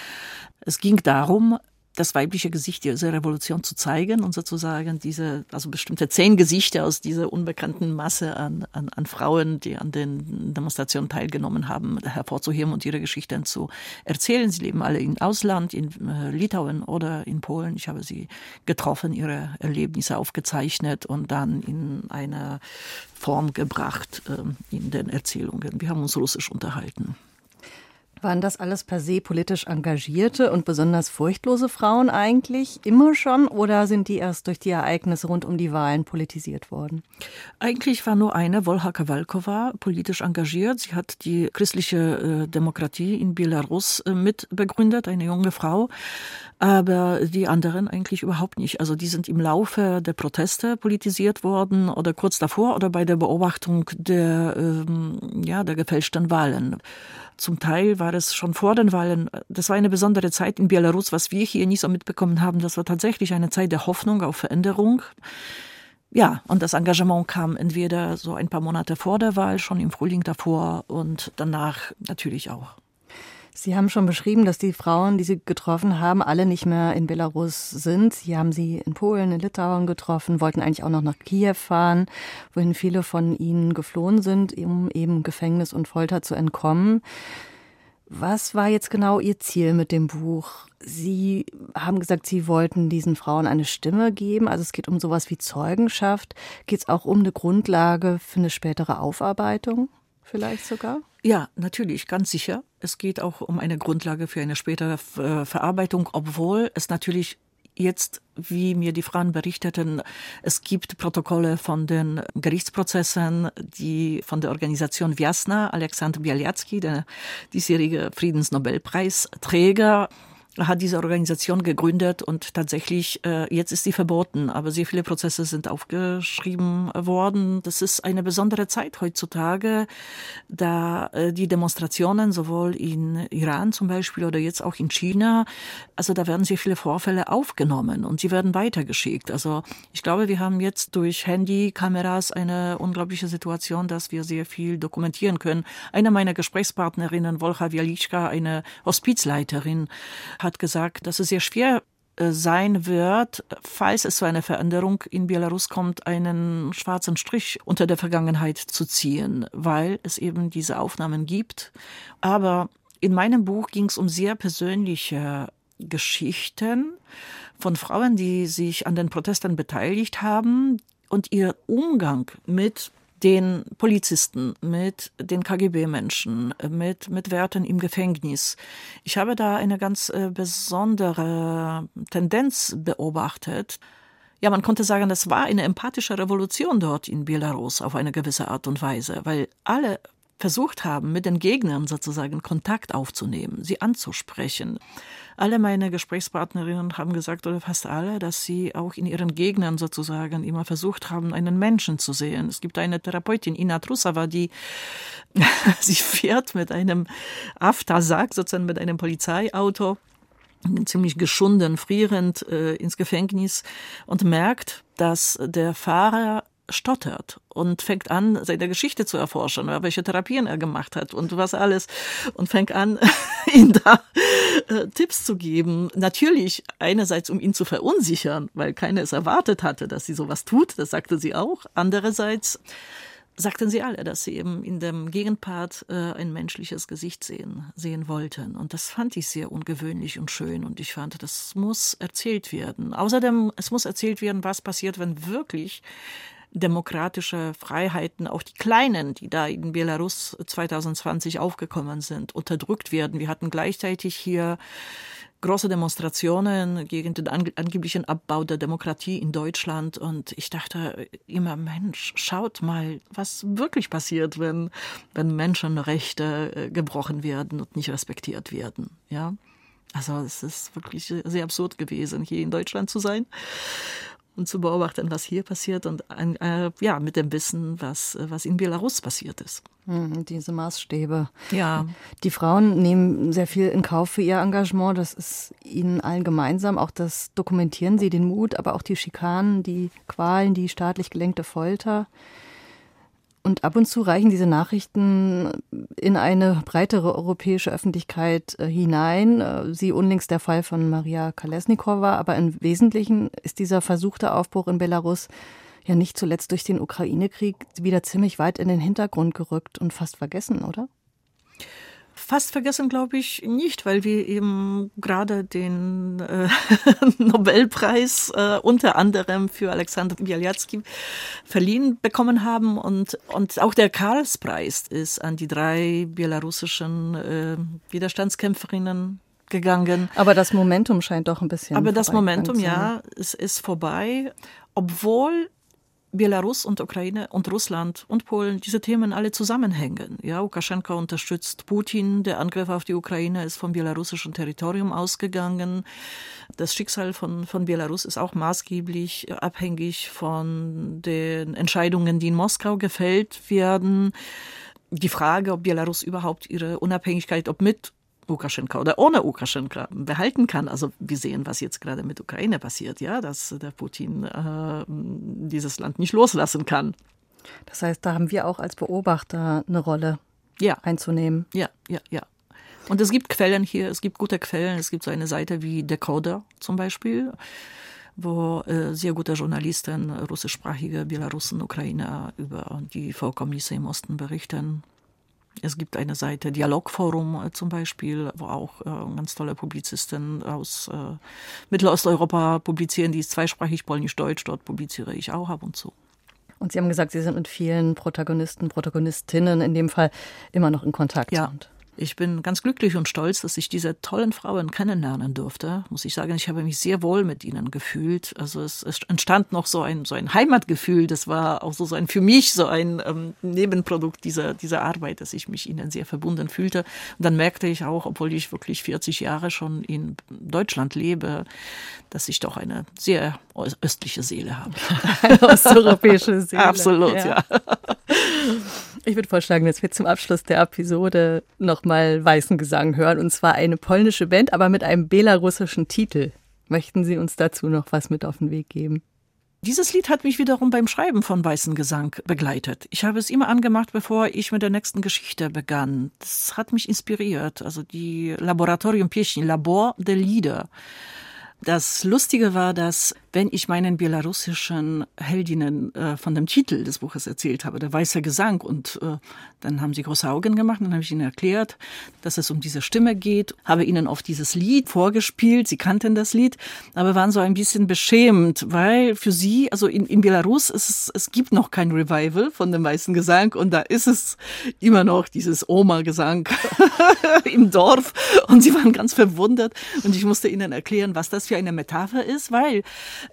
Es ging darum, das weibliche Gesicht dieser Revolution zu zeigen und sozusagen diese, also bestimmte zehn Gesichter aus dieser unbekannten Masse an, an, an Frauen, die an den Demonstrationen teilgenommen haben, hervorzuheben und ihre Geschichten zu erzählen. Sie leben alle im Ausland, in äh, Litauen oder in Polen. Ich habe sie getroffen, ihre Erlebnisse aufgezeichnet und dann in eine Form gebracht äh, in den Erzählungen. Wir haben uns russisch unterhalten. Waren das alles per se politisch engagierte und besonders furchtlose Frauen eigentlich immer schon oder sind die erst durch die Ereignisse rund um die Wahlen politisiert worden? Eigentlich war nur eine, Wolha Kowalkowa, politisch engagiert. Sie hat die christliche äh, Demokratie in Belarus äh, mitbegründet, eine junge Frau. Aber die anderen eigentlich überhaupt nicht. Also die sind im Laufe der Proteste politisiert worden oder kurz davor oder bei der Beobachtung der, ähm, ja, der gefälschten Wahlen. Zum Teil war es schon vor den Wahlen. Das war eine besondere Zeit in Belarus, was wir hier nie so mitbekommen haben. Das war tatsächlich eine Zeit der Hoffnung auf Veränderung. Ja, und das Engagement kam entweder so ein paar Monate vor der Wahl, schon im Frühling davor und danach natürlich auch. Sie haben schon beschrieben, dass die Frauen, die Sie getroffen haben, alle nicht mehr in Belarus sind. Sie haben sie in Polen, in Litauen getroffen, wollten eigentlich auch noch nach Kiew fahren, wohin viele von ihnen geflohen sind, um eben Gefängnis und Folter zu entkommen. Was war jetzt genau Ihr Ziel mit dem Buch? Sie haben gesagt, Sie wollten diesen Frauen eine Stimme geben. Also es geht um sowas wie Zeugenschaft. Geht es auch um eine Grundlage für eine spätere Aufarbeitung? Vielleicht sogar? Ja, natürlich, ganz sicher. Es geht auch um eine Grundlage für eine spätere äh, Verarbeitung, obwohl es natürlich jetzt, wie mir die Frauen berichteten, es gibt Protokolle von den Gerichtsprozessen, die von der Organisation Vjasna, Alexander Bialyatsky, der diesjährige Friedensnobelpreisträger, hat diese Organisation gegründet und tatsächlich, äh, jetzt ist sie verboten, aber sehr viele Prozesse sind aufgeschrieben worden. Das ist eine besondere Zeit heutzutage, da äh, die Demonstrationen sowohl in Iran zum Beispiel oder jetzt auch in China, also da werden sehr viele Vorfälle aufgenommen und sie werden weitergeschickt. Also ich glaube, wir haben jetzt durch Handykameras eine unglaubliche Situation, dass wir sehr viel dokumentieren können. Eine meiner Gesprächspartnerinnen, Wolcha Wieliczka, eine Hospizleiterin, hat gesagt, dass es sehr schwer äh, sein wird, falls es zu einer Veränderung in Belarus kommt, einen schwarzen Strich unter der Vergangenheit zu ziehen, weil es eben diese Aufnahmen gibt. Aber in meinem Buch ging es um sehr persönliche Geschichten von Frauen, die sich an den Protesten beteiligt haben und ihr Umgang mit den Polizisten, mit den KGB-Menschen, mit, mit Wärtern im Gefängnis. Ich habe da eine ganz äh, besondere Tendenz beobachtet. Ja, man konnte sagen, das war eine empathische Revolution dort in Belarus auf eine gewisse Art und Weise, weil alle versucht haben, mit den Gegnern sozusagen Kontakt aufzunehmen, sie anzusprechen. Alle meine Gesprächspartnerinnen haben gesagt, oder fast alle, dass sie auch in ihren Gegnern sozusagen immer versucht haben, einen Menschen zu sehen. Es gibt eine Therapeutin, Ina Trusava, die [laughs] sie fährt mit einem Aftersack, sozusagen mit einem Polizeiauto ziemlich geschunden, frierend äh, ins Gefängnis und merkt, dass der Fahrer stottert und fängt an, seine Geschichte zu erforschen, welche Therapien er gemacht hat und was alles und fängt an, [laughs] ihn da äh, Tipps zu geben. Natürlich einerseits, um ihn zu verunsichern, weil keiner es erwartet hatte, dass sie sowas tut, das sagte sie auch. Andererseits sagten sie alle, dass sie eben in dem Gegenpart äh, ein menschliches Gesicht sehen, sehen wollten. Und das fand ich sehr ungewöhnlich und schön. Und ich fand, das muss erzählt werden. Außerdem, es muss erzählt werden, was passiert, wenn wirklich demokratische Freiheiten, auch die kleinen, die da in Belarus 2020 aufgekommen sind, unterdrückt werden. Wir hatten gleichzeitig hier große Demonstrationen gegen den angeblichen Abbau der Demokratie in Deutschland. Und ich dachte immer, Mensch, schaut mal, was wirklich passiert, wenn, wenn Menschenrechte äh, gebrochen werden und nicht respektiert werden. Ja. Also es ist wirklich sehr absurd gewesen, hier in Deutschland zu sein und zu beobachten, was hier passiert und äh, ja, mit dem Wissen, was, was in Belarus passiert ist. Hm, diese Maßstäbe. Ja. Die Frauen nehmen sehr viel in Kauf für ihr Engagement. Das ist ihnen allen gemeinsam. Auch das dokumentieren sie, den Mut, aber auch die Schikanen, die Qualen, die staatlich gelenkte Folter. Und ab und zu reichen diese Nachrichten in eine breitere europäische Öffentlichkeit äh, hinein. Äh, sie unlängst der Fall von Maria Kalesnikova, aber im Wesentlichen ist dieser versuchte Aufbruch in Belarus ja nicht zuletzt durch den Ukraine-Krieg wieder ziemlich weit in den Hintergrund gerückt und fast vergessen, oder? Fast vergessen, glaube ich, nicht, weil wir eben gerade den äh, [laughs] Nobelpreis äh, unter anderem für Alexander Bialyatsky verliehen bekommen haben und, und auch der Karlspreis ist an die drei belarussischen äh, Widerstandskämpferinnen gegangen. Aber das Momentum scheint doch ein bisschen. Aber das Momentum, ja, es ist vorbei, obwohl Belarus und Ukraine und Russland und Polen, diese Themen alle zusammenhängen. Ja, Lukaschenko unterstützt Putin, der Angriff auf die Ukraine ist vom belarussischen Territorium ausgegangen. Das Schicksal von, von Belarus ist auch maßgeblich abhängig von den Entscheidungen, die in Moskau gefällt werden. Die Frage, ob Belarus überhaupt ihre Unabhängigkeit, ob mit Lukaschenka oder ohne Lukaschenka behalten kann. Also wir sehen, was jetzt gerade mit Ukraine passiert, ja, dass der Putin äh, dieses Land nicht loslassen kann. Das heißt, da haben wir auch als Beobachter eine Rolle ja. einzunehmen. Ja, ja, ja. Und es gibt Quellen hier, es gibt gute Quellen. Es gibt so eine Seite wie Decoder zum Beispiel, wo äh, sehr gute Journalisten, russischsprachige Belarussen, Ukrainer über die Vorkommnisse im Osten berichten. Es gibt eine Seite, Dialogforum äh, zum Beispiel, wo auch äh, ganz tolle Publizisten aus äh, Mittelosteuropa publizieren, die ist zweisprachig polnisch-deutsch, dort publiziere ich auch ab und zu. Und Sie haben gesagt, Sie sind mit vielen Protagonisten, Protagonistinnen in dem Fall immer noch in Kontakt. Ja. Sind. Ich bin ganz glücklich und stolz, dass ich diese tollen Frauen kennenlernen durfte. Muss ich sagen, ich habe mich sehr wohl mit ihnen gefühlt. Also es, es entstand noch so ein, so ein Heimatgefühl. Das war auch so, so ein, für mich so ein ähm, Nebenprodukt dieser, dieser Arbeit, dass ich mich ihnen sehr verbunden fühlte. Und dann merkte ich auch, obwohl ich wirklich 40 Jahre schon in Deutschland lebe, dass ich doch eine sehr östliche Seele habe. [laughs] Eine osteuropäische Seele. [laughs] Absolut, ja. ja. Ich würde vorschlagen, dass wir zum Abschluss der Episode nochmal Weißen Gesang hören. Und zwar eine polnische Band, aber mit einem belarussischen Titel. Möchten Sie uns dazu noch was mit auf den Weg geben? Dieses Lied hat mich wiederum beim Schreiben von Weißen Gesang begleitet. Ich habe es immer angemacht, bevor ich mit der nächsten Geschichte begann. Das hat mich inspiriert. Also die Laboratorium Pieśni, Labor der Lieder. Das Lustige war, dass wenn ich meinen belarussischen Heldinnen äh, von dem Titel des Buches erzählt habe, der weiße Gesang, und äh, dann haben sie große Augen gemacht, dann habe ich ihnen erklärt, dass es um diese Stimme geht, habe ihnen oft dieses Lied vorgespielt, sie kannten das Lied, aber waren so ein bisschen beschämt, weil für sie, also in, in Belarus, ist es, es gibt noch kein Revival von dem weißen Gesang und da ist es immer noch dieses Oma-Gesang [laughs] im Dorf und sie waren ganz verwundert und ich musste ihnen erklären, was das für eine Metapher ist, weil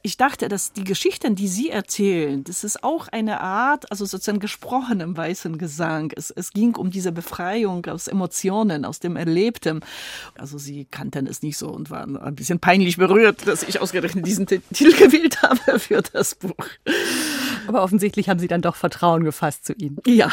ich dachte, dass die Geschichten, die Sie erzählen, das ist auch eine Art, also sozusagen gesprochenem weißen Gesang. Es, es ging um diese Befreiung aus Emotionen, aus dem Erlebten. Also Sie kannten es nicht so und waren ein bisschen peinlich berührt, dass ich ausgerechnet diesen Titel [laughs] gewählt habe für das Buch. Aber offensichtlich haben Sie dann doch Vertrauen gefasst zu Ihnen. Ja.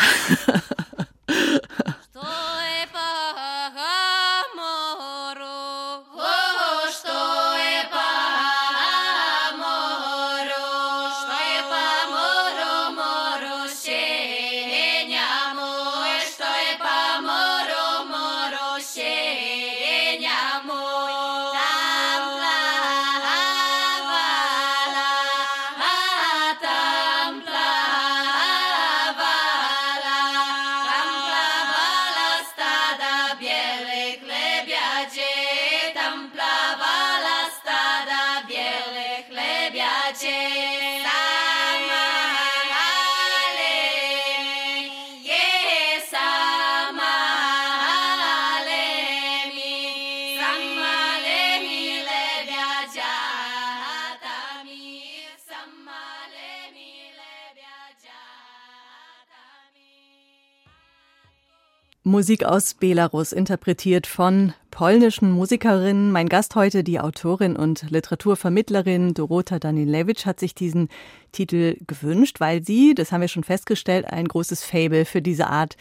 Musik aus Belarus, interpretiert von polnischen Musikerinnen. Mein Gast heute, die Autorin und Literaturvermittlerin Dorota Danilewicz, hat sich diesen Titel gewünscht, weil sie, das haben wir schon festgestellt, ein großes Fable für diese Art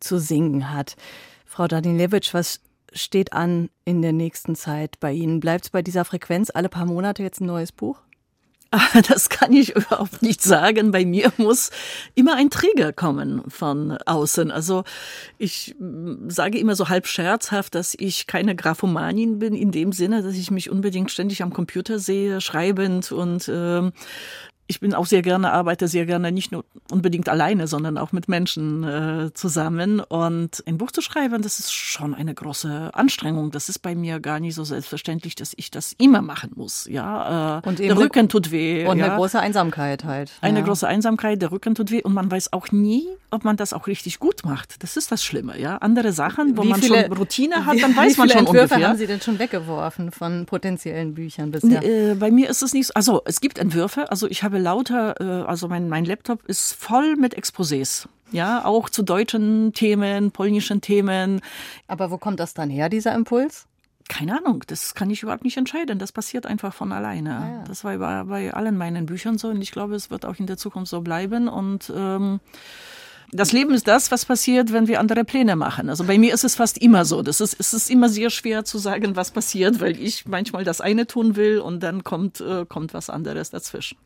zu singen hat. Frau Danilewicz, was steht an in der nächsten Zeit bei Ihnen? Bleibt es bei dieser Frequenz alle paar Monate jetzt ein neues Buch? Das kann ich überhaupt nicht sagen. Bei mir muss immer ein Trigger kommen von außen. Also ich mm, sage immer so halb scherzhaft, dass ich keine Graphomanin bin, in dem Sinne, dass ich mich unbedingt ständig am Computer sehe, schreibend und äh, ich bin auch sehr gerne, arbeite sehr gerne nicht nur unbedingt alleine, sondern auch mit Menschen äh, zusammen. Und ein Buch zu schreiben, das ist schon eine große Anstrengung. Das ist bei mir gar nicht so selbstverständlich, dass ich das immer machen muss. Ja, äh, und der Rücken tut weh. Und ja. eine große Einsamkeit halt. Eine ja. große Einsamkeit, der Rücken tut weh und man weiß auch nie, ob man das auch richtig gut macht. Das ist das Schlimme. Ja, andere Sachen, wo wie man viele, schon Routine hat, [laughs] dann weiß man schon Entwürfe ungefähr. haben Sie denn schon weggeworfen von potenziellen Büchern bisher? Äh, bei mir ist es nicht. so. Also es gibt Entwürfe. Also ich habe habe lauter, äh, also mein, mein Laptop ist voll mit Exposés. Ja, auch zu deutschen Themen, polnischen Themen. Aber wo kommt das dann her, dieser Impuls? Keine Ahnung, das kann ich überhaupt nicht entscheiden. Das passiert einfach von alleine. Ah, ja. Das war bei, bei allen meinen Büchern so und ich glaube, es wird auch in der Zukunft so bleiben. Und ähm, das Leben ist das, was passiert, wenn wir andere Pläne machen. Also bei mir ist es fast immer so. Das ist, es ist immer sehr schwer zu sagen, was passiert, weil ich manchmal das eine tun will und dann kommt, äh, kommt was anderes dazwischen.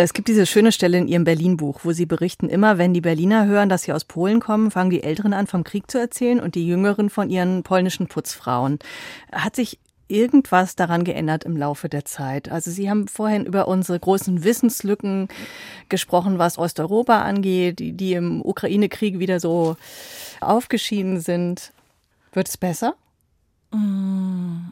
Es gibt diese schöne Stelle in Ihrem Berlin-Buch, wo Sie berichten, immer wenn die Berliner hören, dass Sie aus Polen kommen, fangen die Älteren an, vom Krieg zu erzählen und die Jüngeren von ihren polnischen Putzfrauen. Hat sich irgendwas daran geändert im Laufe der Zeit? Also Sie haben vorhin über unsere großen Wissenslücken gesprochen, was Osteuropa angeht, die, die im Ukraine-Krieg wieder so aufgeschieden sind. Wird es besser? Mm,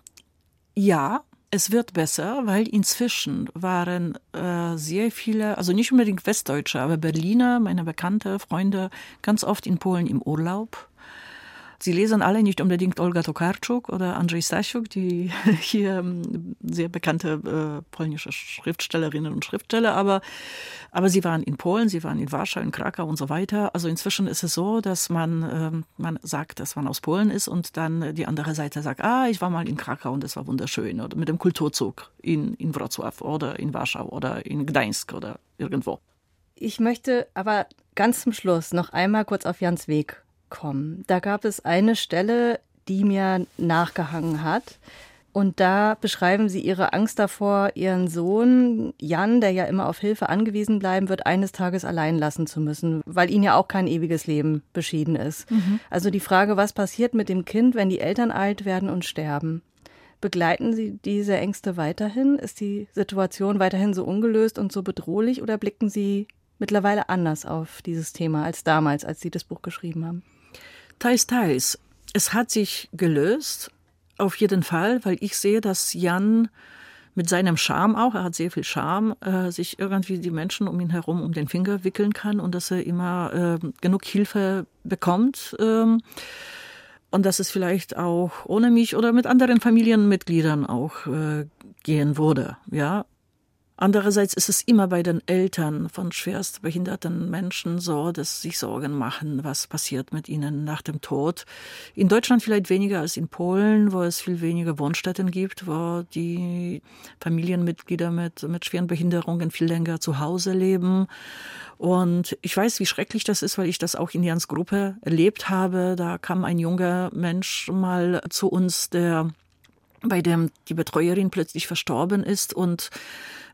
ja, es wird besser, weil inzwischen waren äh, sehr viele, also nicht unbedingt Westdeutsche, aber Berliner, meine Bekannte, Freunde, ganz oft in Polen im Urlaub. Sie lesen alle nicht unbedingt Olga Tokarczuk oder Andrzej Stasiuk, die [laughs] hier ähm, sehr bekannte äh, polnische Schriftstellerinnen und Schriftsteller, aber, aber sie waren in Polen, sie waren in Warschau, in Krakau und so weiter. Also inzwischen ist es so, dass man, äh, man sagt, dass man aus Polen ist und dann die andere Seite sagt, ah, ich war mal in Krakau und das war wunderschön oder mit dem Kulturzug in, in Wrocław oder in Warschau oder in Gdańsk oder irgendwo. Ich möchte aber ganz zum Schluss noch einmal kurz auf Jans Weg kommen. Da gab es eine Stelle, die mir nachgehangen hat. Und da beschreiben sie ihre Angst davor, ihren Sohn Jan, der ja immer auf Hilfe angewiesen bleiben wird, eines Tages allein lassen zu müssen, weil ihn ja auch kein ewiges Leben beschieden ist. Mhm. Also die Frage, was passiert mit dem Kind, wenn die Eltern alt werden und sterben? Begleiten Sie diese Ängste weiterhin? Ist die Situation weiterhin so ungelöst und so bedrohlich oder blicken Sie mittlerweile anders auf dieses Thema als damals, als Sie das Buch geschrieben haben? Teils, teils. Es hat sich gelöst, auf jeden Fall, weil ich sehe, dass Jan mit seinem Charme auch, er hat sehr viel Charme, äh, sich irgendwie die Menschen um ihn herum um den Finger wickeln kann und dass er immer äh, genug Hilfe bekommt. Ähm, und dass es vielleicht auch ohne mich oder mit anderen Familienmitgliedern auch äh, gehen würde. Ja, Andererseits ist es immer bei den Eltern von schwerst behinderten Menschen so, dass sie sich Sorgen machen, was passiert mit ihnen nach dem Tod. In Deutschland vielleicht weniger als in Polen, wo es viel weniger Wohnstätten gibt, wo die Familienmitglieder mit, mit schweren Behinderungen viel länger zu Hause leben. Und ich weiß, wie schrecklich das ist, weil ich das auch in Jans Gruppe erlebt habe. Da kam ein junger Mensch mal zu uns, der bei dem die Betreuerin plötzlich verstorben ist und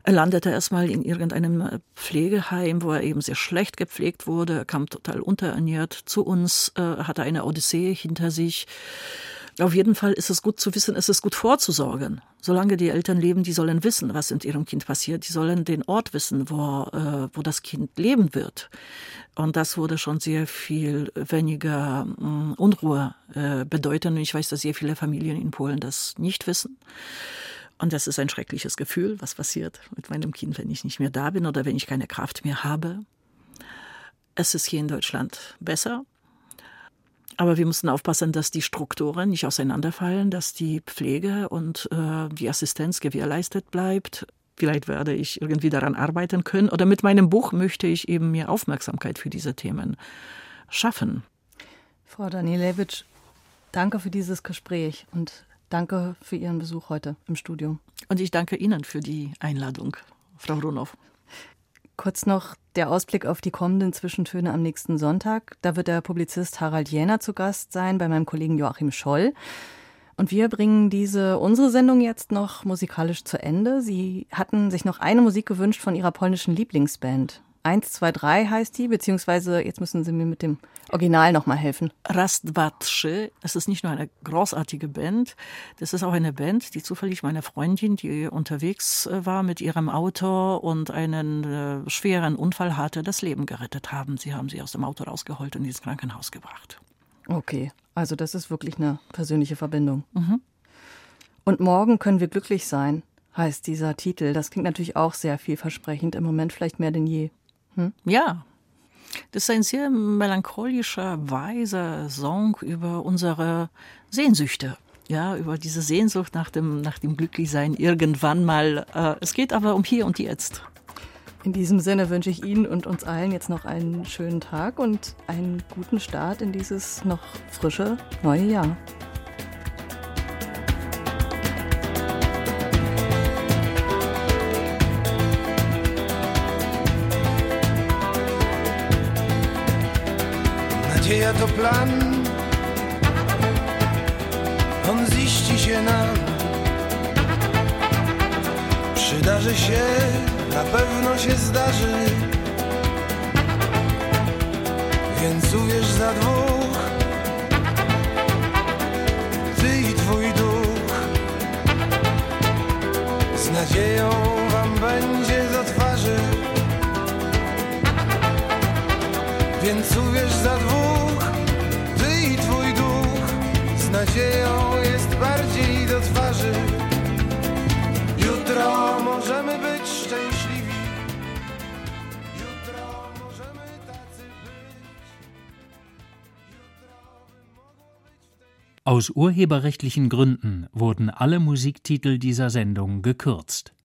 er landete erstmal in irgendeinem äh, Pflegeheim, wo er eben sehr schlecht gepflegt wurde. Er kam total unterernährt zu uns, äh, hatte eine Odyssee hinter sich. Auf jeden Fall ist es gut zu wissen, es ist gut vorzusorgen. Solange die Eltern leben, die sollen wissen, was mit ihrem Kind passiert. Die sollen den Ort wissen, wo, äh, wo das Kind leben wird. Und das würde schon sehr viel weniger äh, Unruhe äh, bedeuten. Und ich weiß, dass sehr viele Familien in Polen das nicht wissen. Und das ist ein schreckliches Gefühl, was passiert mit meinem Kind, wenn ich nicht mehr da bin oder wenn ich keine Kraft mehr habe. Es ist hier in Deutschland besser. Aber wir müssen aufpassen, dass die Strukturen nicht auseinanderfallen, dass die Pflege und äh, die Assistenz gewährleistet bleibt. Vielleicht werde ich irgendwie daran arbeiten können. Oder mit meinem Buch möchte ich eben mehr Aufmerksamkeit für diese Themen schaffen. Frau Danielewitsch, danke für dieses Gespräch und danke für Ihren Besuch heute im Studio. Und ich danke Ihnen für die Einladung, Frau Runow. Kurz noch der Ausblick auf die kommenden Zwischentöne am nächsten Sonntag. Da wird der Publizist Harald Jäner zu Gast sein bei meinem Kollegen Joachim Scholl. Und wir bringen diese, unsere Sendung jetzt noch musikalisch zu Ende. Sie hatten sich noch eine Musik gewünscht von ihrer polnischen Lieblingsband. 1, 2, 3 heißt die, beziehungsweise jetzt müssen Sie mir mit dem Original nochmal helfen. Rastwatsche, das ist nicht nur eine großartige Band, das ist auch eine Band, die zufällig meine Freundin, die unterwegs äh, war mit ihrem Auto und einen äh, schweren Unfall hatte, das Leben gerettet haben. Sie haben sie aus dem Auto rausgeholt und ins Krankenhaus gebracht. Okay, also das ist wirklich eine persönliche Verbindung. Mhm. Und morgen können wir glücklich sein, heißt dieser Titel. Das klingt natürlich auch sehr vielversprechend, im Moment vielleicht mehr denn je. Hm? Ja, das ist ein sehr melancholischer, weiser Song über unsere Sehnsüchte. Ja, über diese Sehnsucht nach dem, nach dem Glücklichsein irgendwann mal. Äh, es geht aber um hier und jetzt. In diesem Sinne wünsche ich Ihnen und uns allen jetzt noch einen schönen Tag und einen guten Start in dieses noch frische neue Jahr. Nadzieja to plan, on ziści się nam. Przydarzy się na pewno się zdarzy. Więc uwierz za dwóch. Ty i twój duch. Z nadzieją wam będzie do twarzy. Więc uwierz za dwóch nadzieją jest bardziej do twarzy Jutro możemy być szczęśliwi. Jutro możemy tacy być. Aus urheberrechtlichen Gründen wurden alle Musiktitel dieser Sendung gekürzt.